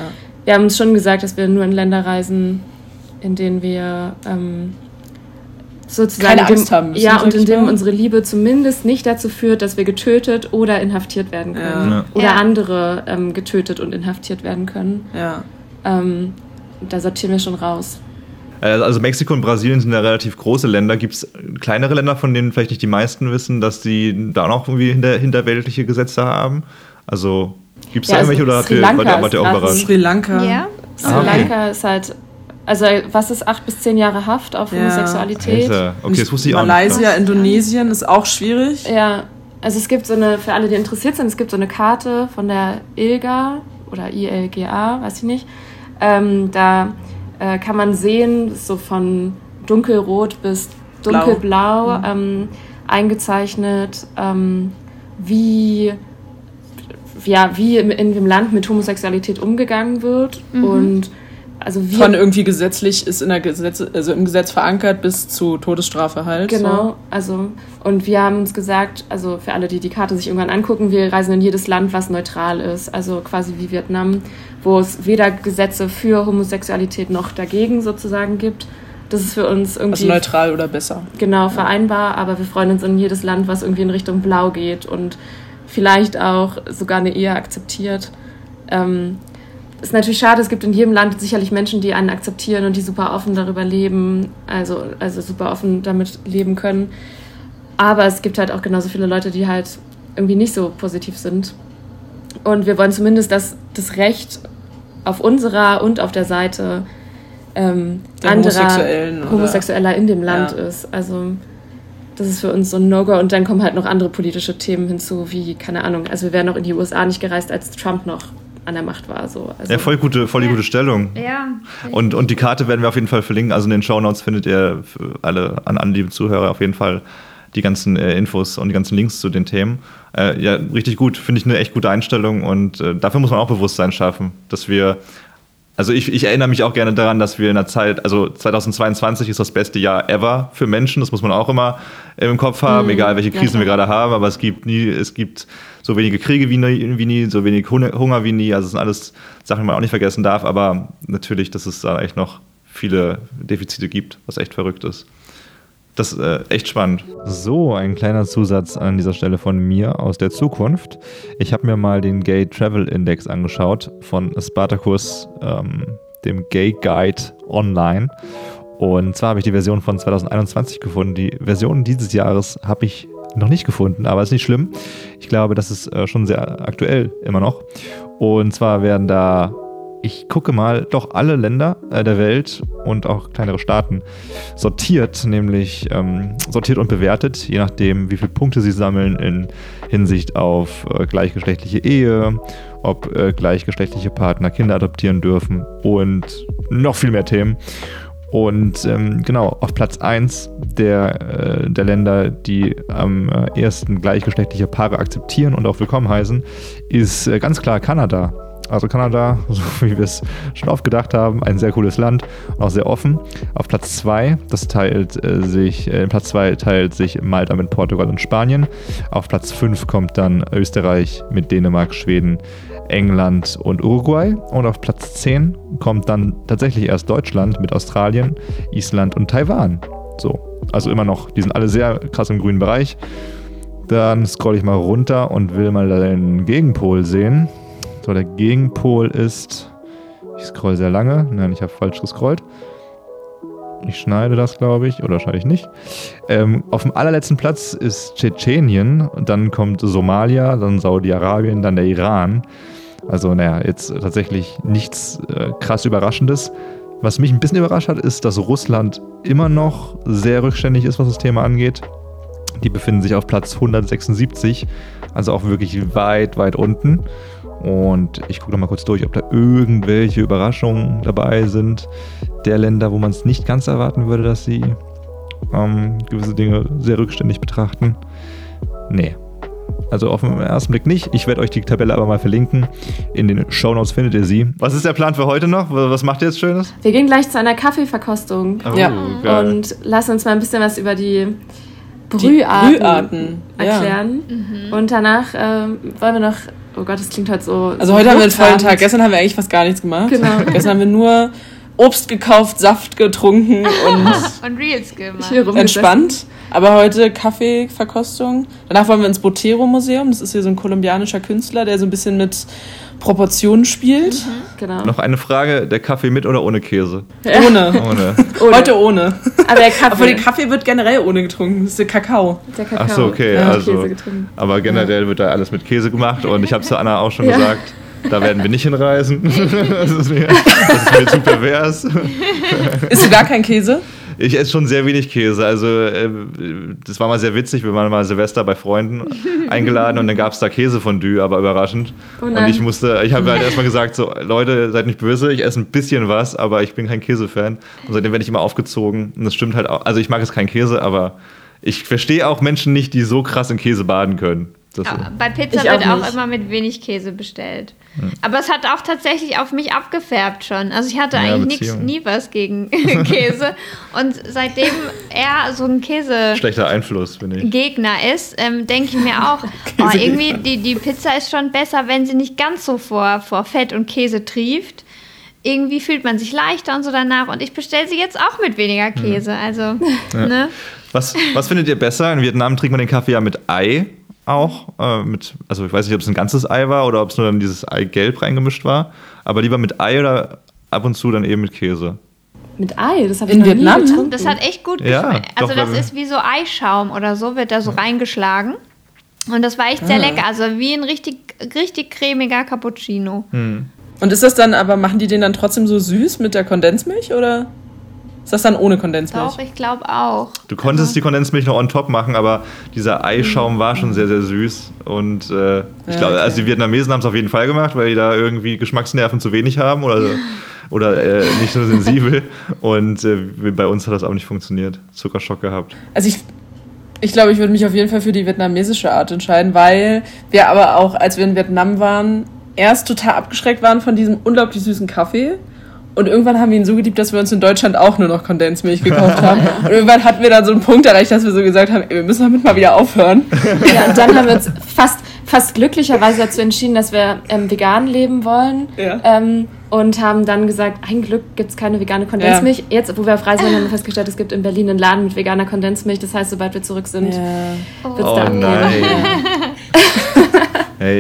Wir haben uns schon gesagt, dass wir nur in Länder reisen, in denen wir ähm, sozusagen Keine Angst dem, haben müssen, ja und in dem unsere Liebe zumindest nicht dazu führt, dass wir getötet oder inhaftiert werden können. Ja. oder Ja. andere ähm, getötet und inhaftiert werden können. ja. Ähm, da sortieren wir schon raus. Äh, Also Mexiko und Brasilien sind ja relativ große Länder. Gibt es kleinere Länder, von denen vielleicht nicht die meisten wissen, dass die da noch irgendwie hinter, hinterweltliche Gesetze haben? Also gibt es Ja, da also irgendwelche oder habt Sri ihr, Lanka wart ihr, wart ihr ist auch überrascht? Sri Lanka. Ja. Sri Ah, okay. Lanka ist halt, also was ist acht bis zehn Jahre Haft auf Ja. Homosexualität? Alter, okay, das wusste ich auch Malaysia. Indonesien ist auch schwierig. Ja, also es gibt so eine, für alle, die interessiert sind, es gibt so eine Karte von der ILGA oder ILGA, weiß ich nicht. Ähm, da äh, kann man sehen, so von dunkelrot bis dunkelblau ähm, eingezeichnet, ähm, wie, ja, wie in, in dem Land mit Homosexualität umgegangen wird und also wir Von irgendwie gesetzlich ist in der Gesetz, also im Gesetz verankert bis zu Todesstrafe halt. Genau, also und wir haben uns gesagt, also für alle, die die Karte sich irgendwann angucken, wir reisen in jedes Land, was neutral ist, also quasi wie Vietnam, wo es weder Gesetze für Homosexualität noch dagegen sozusagen gibt. Das ist für uns irgendwie Also neutral oder besser. genau vereinbar, aber wir freuen uns in jedes Land, was irgendwie in Richtung Blau geht und vielleicht auch sogar eine Ehe akzeptiert. Ähm, ist natürlich schade, es gibt in jedem Land sicherlich Menschen, die einen akzeptieren und die super offen darüber leben, also, also super offen damit leben können. Aber es gibt halt auch genauso viele Leute, die halt irgendwie nicht so positiv sind. Und wir wollen zumindest, dass das Recht auf unserer und auf der Seite ähm, Der anderer Homosexueller in dem Land Ja. ist. Also das ist für uns so ein No-Go. Und dann kommen halt noch andere politische Themen hinzu, wie, keine Ahnung, also wir wären noch in die USA nicht gereist, als Trump noch an der Macht war. So. Also, Ja, voll gute, voll die gute Stellung. Ja. Und, und die Karte werden wir auf jeden Fall verlinken. Also in den Shownotes findet ihr für alle an, an liebe Zuhörer auf jeden Fall die ganzen äh, Infos und die ganzen Links zu den Themen. Äh, ja, richtig gut. Finde ich eine echt gute Einstellung und äh, dafür muss man auch Bewusstsein schaffen, dass wir. Also ich, ich erinnere mich auch gerne daran, dass wir in der Zeit, also 2022 ist das beste Jahr ever für Menschen, das muss man auch immer im Kopf haben, egal welche Krisen ja, wir gerade haben, aber es gibt nie, es gibt so wenige Kriege wie nie, wie nie so wenig Hun- Hunger wie nie, also es sind alles Sachen, die man auch nicht vergessen darf, aber natürlich, dass es da echt noch viele Defizite gibt, was echt verrückt ist. Das ist äh, echt spannend. So, ein kleiner Zusatz an dieser Stelle von mir aus der Zukunft. Ich habe mir mal den Gay Travel Index angeschaut von Spartacus. Ähm, dem Gay Guide Online. Und zwar habe ich die Version von 2021 gefunden. Die Version dieses Jahres habe ich noch nicht gefunden, aber ist nicht schlimm. Ich glaube, das ist äh, schon sehr aktuell immer noch. Und zwar werden da, ich gucke mal, doch alle Länder äh, der Welt und auch kleinere Staaten sortiert, nämlich ähm, sortiert und bewertet, je nachdem, wie viele Punkte sie sammeln in Hinsicht auf äh, gleichgeschlechtliche Ehe, ob äh, gleichgeschlechtliche Partner Kinder adoptieren dürfen und noch viel mehr Themen. Und ähm, genau, auf Platz 1 der, äh, der Länder, die am äh, ersten gleichgeschlechtliche Paare akzeptieren und auch willkommen heißen, ist äh, ganz klar Kanada. Also Kanada, *laughs* so wie wir es schon oft gedacht haben, ein sehr cooles Land und auch sehr offen. Auf Platz 2, das teilt äh, sich, äh, Platz 2 teilt sich Malta mit Portugal und Spanien. Auf Platz 5 kommt dann Österreich mit Dänemark, Schweden, England und Uruguay. Und auf Platz 10 kommt dann tatsächlich erst Deutschland mit Australien, Island und Taiwan. So, also immer noch, die sind alle sehr krass im grünen Bereich. Dann scroll ich mal runter und will mal den Gegenpol sehen. So, der Gegenpol ist. Ich scroll sehr lange. Nein, ich habe falsch gescrollt. Ich schneide das, glaube ich, oder schneide ich nicht. Ähm, auf dem allerletzten Platz ist Tschetschenien, dann kommt Somalia, dann Saudi-Arabien, dann der Iran. Also, naja, jetzt tatsächlich nichts äh, krass Überraschendes. Was mich ein bisschen überrascht hat, ist, dass Russland immer noch sehr rückständig ist, was das Thema angeht. Die befinden sich auf Platz 176, also auch wirklich weit, weit unten. Und ich gucke noch mal kurz durch, ob da irgendwelche Überraschungen dabei sind. Der Länder, wo man es nicht ganz erwarten würde, dass sie ähm, gewisse Dinge sehr rückständig betrachten. Nee. Also auf den ersten Blick nicht. Ich werde euch die Tabelle aber mal verlinken. In den Shownotes findet ihr sie. Was ist der Plan für heute noch? Was macht ihr jetzt Schönes? Wir gehen gleich zu einer Kaffeeverkostung Oh, Ja. geil. und lassen uns mal ein bisschen was über die Die Brüharten, Brüharten, ja. erklären. Und danach ähm, wollen wir noch, oh Gott, das klingt halt so. Also so heute haben wir einen vollen. Tag. Gestern haben wir eigentlich fast gar nichts gemacht. Genau. Gestern haben wir nur Obst gekauft, Saft getrunken *laughs* und Und Reels gemacht. Entspannt. Aber heute Kaffeeverkostung. Danach wollen wir ins Botero-Museum. Das ist hier so ein kolumbianischer Künstler, der so ein bisschen mit Proportionen spielt. Genau. Noch eine Frage: Der Kaffee mit oder ohne Käse? Ohne. Ohne. Ohne. Heute ohne. Aber der Kaffee. *laughs* Obwohl der Kaffee wird generell ohne getrunken. Das ist der Kakao. der Kakao. Ach so, okay. Ja, also, Käse getrunken. aber generell wird da alles mit Käse gemacht und ich habe zu Anna auch schon Ja. gesagt, da werden wir nicht hinreisen. *laughs* das, ist mir, das ist mir zu pervers. Isst du gar keinen Käse? Ich esse schon sehr wenig Käse. Also, äh, das war mal sehr witzig. Wir waren mal Silvester bei Freunden *laughs* eingeladen und dann gab es da Käsefondue, aber überraschend. Oh und ich musste, ich habe halt *laughs* erstmal gesagt: so, Leute, seid nicht böse, ich esse ein bisschen was, aber ich bin kein Käsefan. Und seitdem werde ich immer aufgezogen. Und das stimmt halt auch. Also, ich mag jetzt keinen Käse, aber ich verstehe auch Menschen nicht, die so krass in Käse baden können. Das Ja, bei Pizza Ich auch wird auch nicht. immer mit wenig Käse bestellt. Aber es hat auch tatsächlich auf mich abgefärbt schon. Also ich hatte Ja, eigentlich nix, nie was gegen *laughs* Käse. Und seitdem er so ein Käse schlechter Einfluss, finde ich. Gegner ist, ähm, denke ich mir auch, *laughs* oh, irgendwie die, die Pizza ist schon besser, wenn sie nicht ganz so vor, vor Fett und Käse trieft. Irgendwie fühlt man sich leichter und so danach. Und ich bestelle sie jetzt auch mit weniger Käse. Also, ne? Was, was findet ihr besser? In Vietnam trinkt man den Kaffee ja mit Ei auch. Äh, mit, also ich weiß nicht, ob es ein ganzes Ei war oder ob es nur dann dieses Eigelb reingemischt war. Aber lieber mit Ei oder ab und zu dann eben mit Käse. Mit Ei, das habe ich In noch Vietnam? nie getrunken. Das hat echt gut Ja, geschmeckt. Also doch, das ist wie so Eischaum oder so, wird da so reingeschlagen. Und das war echt sehr lecker. Also wie ein richtig, richtig cremiger Cappuccino. Und ist das dann, aber machen die den dann trotzdem so süß mit der Kondensmilch oder ist das dann ohne Kondensmilch? Doch, ich glaube auch. Du konntest die Kondensmilch noch on top machen, aber dieser Eischaum war schon sehr, sehr süß. Und äh, ich Ja, glaube, okay. also die Vietnamesen haben es auf jeden Fall gemacht, weil die da irgendwie Geschmacksnerven zu wenig haben oder, *laughs* oder äh, nicht so sensibel. Und äh, bei uns hat das auch nicht funktioniert. Zuckerschock gehabt. Also ich, ich glaube, ich würde mich auf jeden Fall für die vietnamesische Art entscheiden, weil wir aber auch, als wir in Vietnam waren, erst total abgeschreckt waren von diesem unglaublich süßen Kaffee. Und irgendwann haben wir ihn so geliebt, dass wir uns in Deutschland auch nur noch Kondensmilch gekauft haben. *laughs* Und irgendwann hatten wir dann so einen Punkt erreicht, dass wir so gesagt haben, ey, wir müssen damit mal wieder aufhören. Ja, und dann haben wir uns fast, fast glücklicherweise dazu entschieden, dass wir ähm, vegan leben wollen. Ja. Ähm, und haben dann gesagt, ein Glück gibt es keine vegane Kondensmilch. Jetzt, wo wir auf Reise sind, haben wir festgestellt, es gibt in Berlin einen Laden mit veganer Kondensmilch. Das heißt, sobald wir zurück sind, wird es Oh da abgehen. nein. *laughs*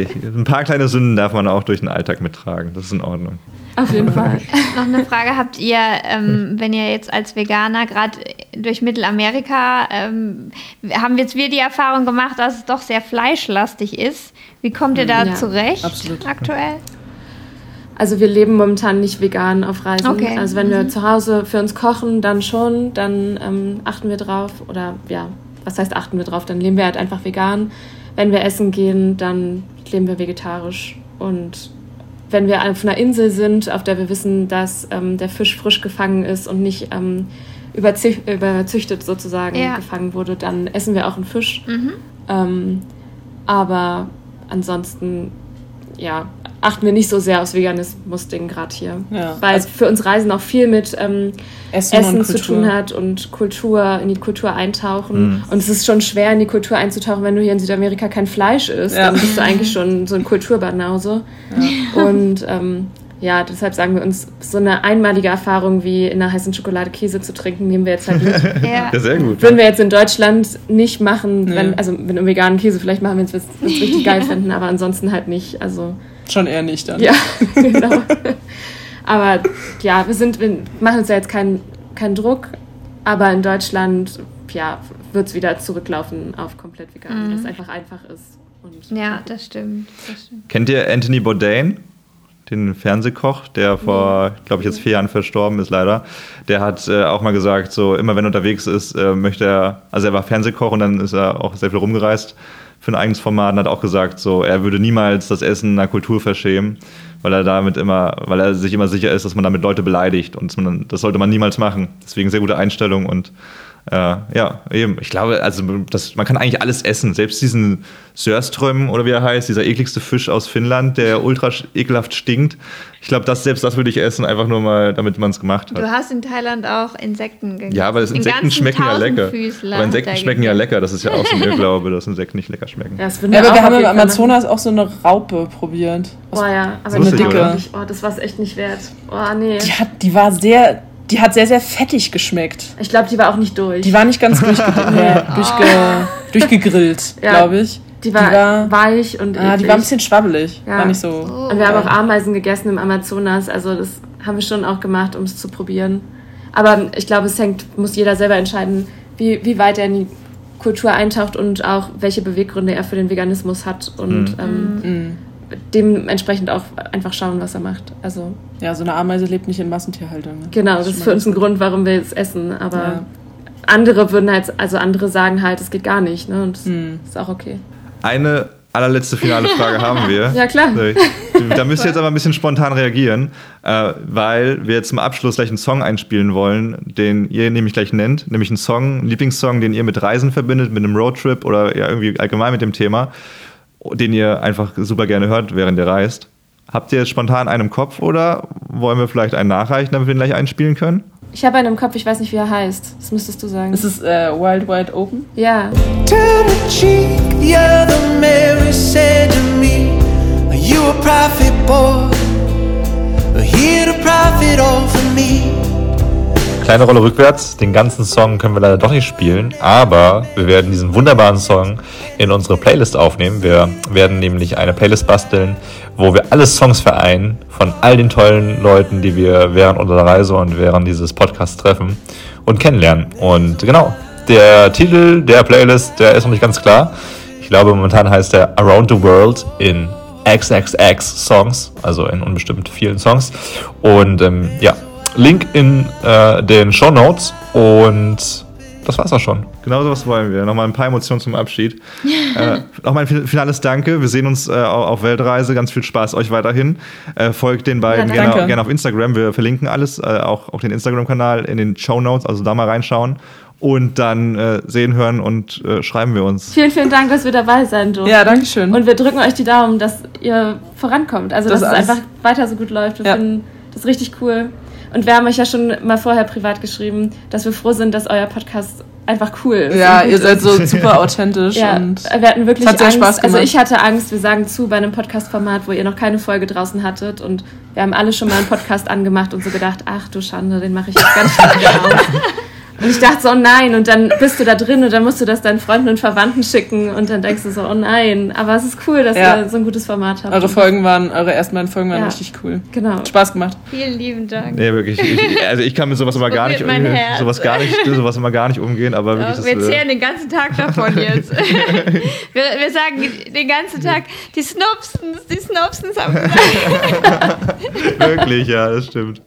Hey, ein paar kleine Sünden darf man auch durch den Alltag mittragen. Das ist in Ordnung. Auf jeden Fall. *laughs* Noch eine Frage, habt ihr, ähm, wenn ihr jetzt als Veganer gerade durch Mittelamerika, ähm, haben jetzt wir die Erfahrung gemacht, dass es doch sehr fleischlastig ist. Wie kommt ihr da Ja, zurecht absolut. aktuell? Also wir leben momentan nicht vegan auf Reisen. Okay. Also wenn wir zu Hause für uns kochen, dann schon, dann ähm, achten wir drauf. Oder ja, was heißt achten wir drauf? Dann leben wir halt einfach vegan. Wenn wir essen gehen, dann leben wir vegetarisch. Und wenn wir auf einer Insel sind, auf der wir wissen, dass ähm, der Fisch frisch gefangen ist und nicht ähm, überzü überzüchtet sozusagen Ja. gefangen wurde, dann essen wir auch einen Fisch. Ähm, aber ansonsten, ja, achten wir nicht so sehr aufs Veganismus-Ding gerade hier. Ja. Weil Also- für uns Reisen auch viel mit ähm, Essen, Essen zu tun hat und Kultur, in die Kultur eintauchen. Mhm. Und es ist schon schwer, in die Kultur einzutauchen, wenn du hier in Südamerika kein Fleisch isst. Ja. Dann bist du eigentlich schon so ein Kulturbanause. Und ähm, ja, deshalb sagen wir uns, so eine einmalige Erfahrung wie in einer heißen Schokolade Käse zu trinken, nehmen wir jetzt halt mit. *laughs* Ja. Ja, sehr gut. Würden wir jetzt in Deutschland nicht machen, Nee. wenn, also wenn wir veganen Käse vielleicht machen, wenn wir es richtig geil finden, aber ansonsten halt nicht. Also Schon eher nicht dann. ja, *laughs* genau. Aber ja, wir sind, wir machen uns ja jetzt keinen keinen Druck, aber in Deutschland, ja, wird es wieder zurücklaufen auf komplett vegan, weil es einfach einfach ist. Und Ja, das stimmt. Das stimmt. Kennt ihr Anthony Bourdain? Den Fernsehkoch, der vor, glaube ich, jetzt vier Jahren verstorben ist, leider. Der hat äh, auch mal gesagt, so immer wenn er unterwegs ist, äh, möchte er, also er war Fernsehkoch und dann ist er auch sehr viel rumgereist für ein eigenes Format und hat auch gesagt, so er würde niemals das Essen einer Kultur verschämen, weil er damit immer, weil er sich immer sicher ist, dass man damit Leute beleidigt und man, das sollte man niemals machen. Deswegen sehr gute Einstellung und äh, ja, eben. Ich glaube, also das, man kann eigentlich alles essen. Selbst diesen Sörström oder wie er heißt, dieser ekligste Fisch aus Finnland, der ultra ekelhaft stinkt. Ich glaube, das, selbst das würde ich essen, einfach nur mal, damit man es gemacht hat. Du hast in Thailand auch Insekten gegessen. Ja, aber das Den Insekten schmecken ja lecker. Aber Insekten schmecken ja lecker. Das ist ja auch so ein *laughs* Irrglaube, dass Insekten nicht lecker schmecken. ja, das würden Ja, aber auch wir haben im. Amazonas auch so eine Raupe probiert. Oh ja, aber So die, wirklich, oh, das war es echt nicht wert. Oh nee. Die, hat, die war sehr, die hat sehr, sehr fettig geschmeckt. Ich glaube, die war auch nicht durch. Die war nicht ganz durchge *laughs* äh, durchge durchgegrillt, Ja. glaube ich. Die war, die war- weich und Ah, die war ein bisschen schwabbelig. Ja. War nicht so. Und wir haben auch Ameisen gegessen im Amazonas, also das haben wir schon auch gemacht, um es zu probieren. Aber ich glaube, es hängt, muss jeder selber entscheiden, wie, wie weit er in die Kultur eintaucht und auch welche Beweggründe er für den Veganismus hat und ähm, Mhm. Dementsprechend auch einfach schauen, was er macht. Also Ja, so eine Ameise lebt nicht in Massentierhaltung. Ne? genau, das ist für uns ein Grund, warum wir es essen. Aber Ja. andere würden halt, also andere sagen halt, es geht gar nicht, ne? Und das Mhm. ist auch okay. Eine allerletzte finale Frage *laughs* haben wir. Ja, klar. Da müsst ihr jetzt aber ein bisschen spontan reagieren, äh, weil wir jetzt zum Abschluss gleich einen Song einspielen wollen, den ihr nämlich gleich nennt. Nämlich einen Song, einen Lieblingssong, den ihr mit Reisen verbindet, mit einem Roadtrip oder ja irgendwie allgemein mit dem Thema, den ihr einfach super gerne hört, während ihr reist. Habt ihr jetzt spontan einen im Kopf oder wollen wir vielleicht einen nachreichen, damit wir ihn gleich einspielen können? Ich habe einen im Kopf, ich weiß nicht, wie er heißt. Das müsstest du sagen. Ist es äh, Wild Wide Open? ja. Turn the cheek, the other Mary said to me, Are you a prophet boy? Or here to profit all for me? Kleine Rolle rückwärts. Den ganzen Song können wir leider doch nicht spielen, aber wir werden diesen wunderbaren Song in unsere Playlist aufnehmen. Wir werden nämlich eine Playlist basteln, wo wir alle Songs vereinen von all den tollen Leuten, die wir während unserer Reise und während dieses Podcasts treffen und kennenlernen. Und genau, der Titel der Playlist, der ist noch nicht ganz klar. Ich glaube, momentan heißt er Around the World in XXX Songs, also in unbestimmt vielen Songs. Und ähm, ja, Link in äh, den Show Notes und das war's auch schon. Genau so was wollen wir. Nochmal ein paar Emotionen zum Abschied. *laughs* äh, Nochmal ein fin- finales Danke. Wir sehen uns äh, au- auf Weltreise. Ganz viel Spaß euch weiterhin. Äh, folgt den beiden Ja, gerne, gerne auf Instagram. Wir verlinken alles, äh, auch, auch den Instagram-Kanal in den Show Notes, also da mal reinschauen. Und dann äh, sehen, hören und äh, schreiben wir uns. Vielen, vielen Dank, dass wir dabei sein durften. Ja, danke schön. Und wir drücken euch die Daumen, dass ihr vorankommt. Also, Das dass es einfach weiter so gut läuft. Wir Ja. finden das richtig cool. Und wir haben euch ja schon mal vorher privat geschrieben, dass wir froh sind, dass euer Podcast einfach cool ist. ja, ihr seid ist. so super authentisch Ja, und wir hatten wirklich hat sehr Angst. Spaß also gemacht. ich hatte Angst, wir sagen zu bei einem Podcast-Format, wo ihr noch keine Folge draußen hattet und wir haben alle schon mal einen Podcast angemacht und so gedacht, ach du Schande, den mache ich jetzt ganz schnell wieder aus. *laughs* Und ich dachte so, oh nein, und dann bist du da drin und dann musst du das deinen Freunden und Verwandten schicken und dann denkst du so, oh nein. Aber es ist cool, dass Ja. ihr so ein gutes Format habt. Eure Folgen waren, eure ersten beiden Folgen waren Ja. richtig cool. Genau. Hat Spaß gemacht. Vielen lieben Dank. Nee, wirklich. Ich, also ich kann mit sowas immer gar nicht, mein Herz. sowas gar nicht, sowas immer gar nicht umgehen, aber wirklich. Doch, wir das, äh, den ganzen Tag davon jetzt. *laughs* *laughs* wir, wir sagen den ganzen Tag, die Snopsens, die Snopsens haben gesagt. *laughs* wirklich, ja, das stimmt.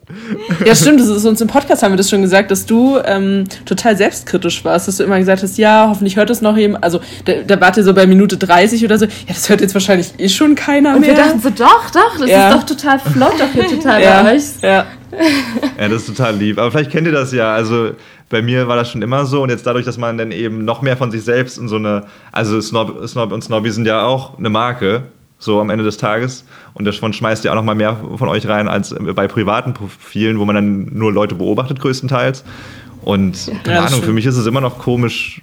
Ja, stimmt, das ist uns im Podcast haben wir das schon gesagt, dass du ähm, total selbstkritisch warst, dass du immer gesagt hast, ja, hoffentlich hört es noch jemand. Also da, da wart ihr so bei Minute 30 oder so, ja, das hört jetzt wahrscheinlich eh schon keiner Und mehr. wir dachten so, doch, doch, das Ja. ist doch total flott doch hier total *laughs* ja, bei euch. ja. Ja, das ist total lieb. Aber vielleicht kennt ihr das ja. Also bei mir war das schon immer so und jetzt dadurch, dass man dann eben noch mehr von sich selbst in so eine, also Snob, Snob und Snobby sind ja auch eine Marke, so am Ende des Tages. Und davon schmeißt ihr auch noch mal mehr von euch rein als bei privaten Profilen, wo man dann nur Leute beobachtet größtenteils. Und keine Ja, das Ahnung, für mich ist es immer noch komisch,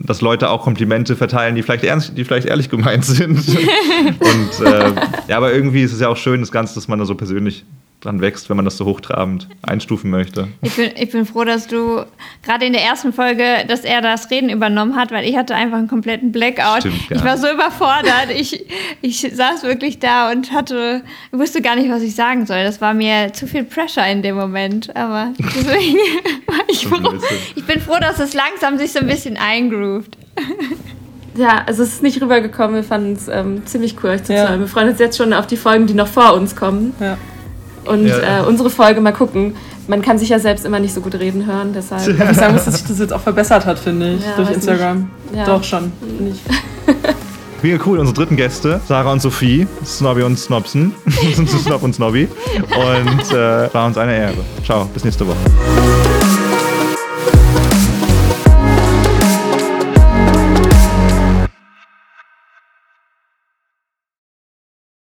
dass Leute auch Komplimente verteilen, die vielleicht ernst, die vielleicht ehrlich gemeint *laughs* sind. *laughs* und äh, ja, aber irgendwie ist es ja auch schön, das Ganze, dass man da so persönlich dran wächst, wenn man das so hochtrabend einstufen möchte. Ich bin, ich bin froh, dass du gerade in der ersten Folge, dass er das Reden übernommen hat, weil ich hatte einfach einen kompletten Blackout. Stimmt, ja. Ich war so überfordert. Ich, ich saß wirklich da und hatte, wusste gar nicht, was ich sagen soll. Das war mir zu viel Pressure in dem Moment. Aber deswegen *laughs* war ich froh. Ich bin froh, dass es langsam sich so ein bisschen eingroovt. Ja, also es ist nicht rübergekommen. Wir fanden es ähm, ziemlich cool, euch Ja. zuzuhören. Wir freuen uns jetzt schon auf die Folgen, die noch vor uns kommen. Ja. Und Ja. äh, unsere Folge mal gucken. Man kann sich ja selbst immer nicht so gut reden hören, deshalb. Wobei Ich sagen muss, dass sich das jetzt auch verbessert hat, finde ich, Ja, durch Instagram. Ja. Doch schon, finde ich. *laughs* Mega cool, unsere dritten Gäste, Sarah und Sophie, Snobby und Snobsen, *laughs* Snob und Snobby. *laughs* Und äh, war uns eine Ehre. Ciao, bis nächste Woche.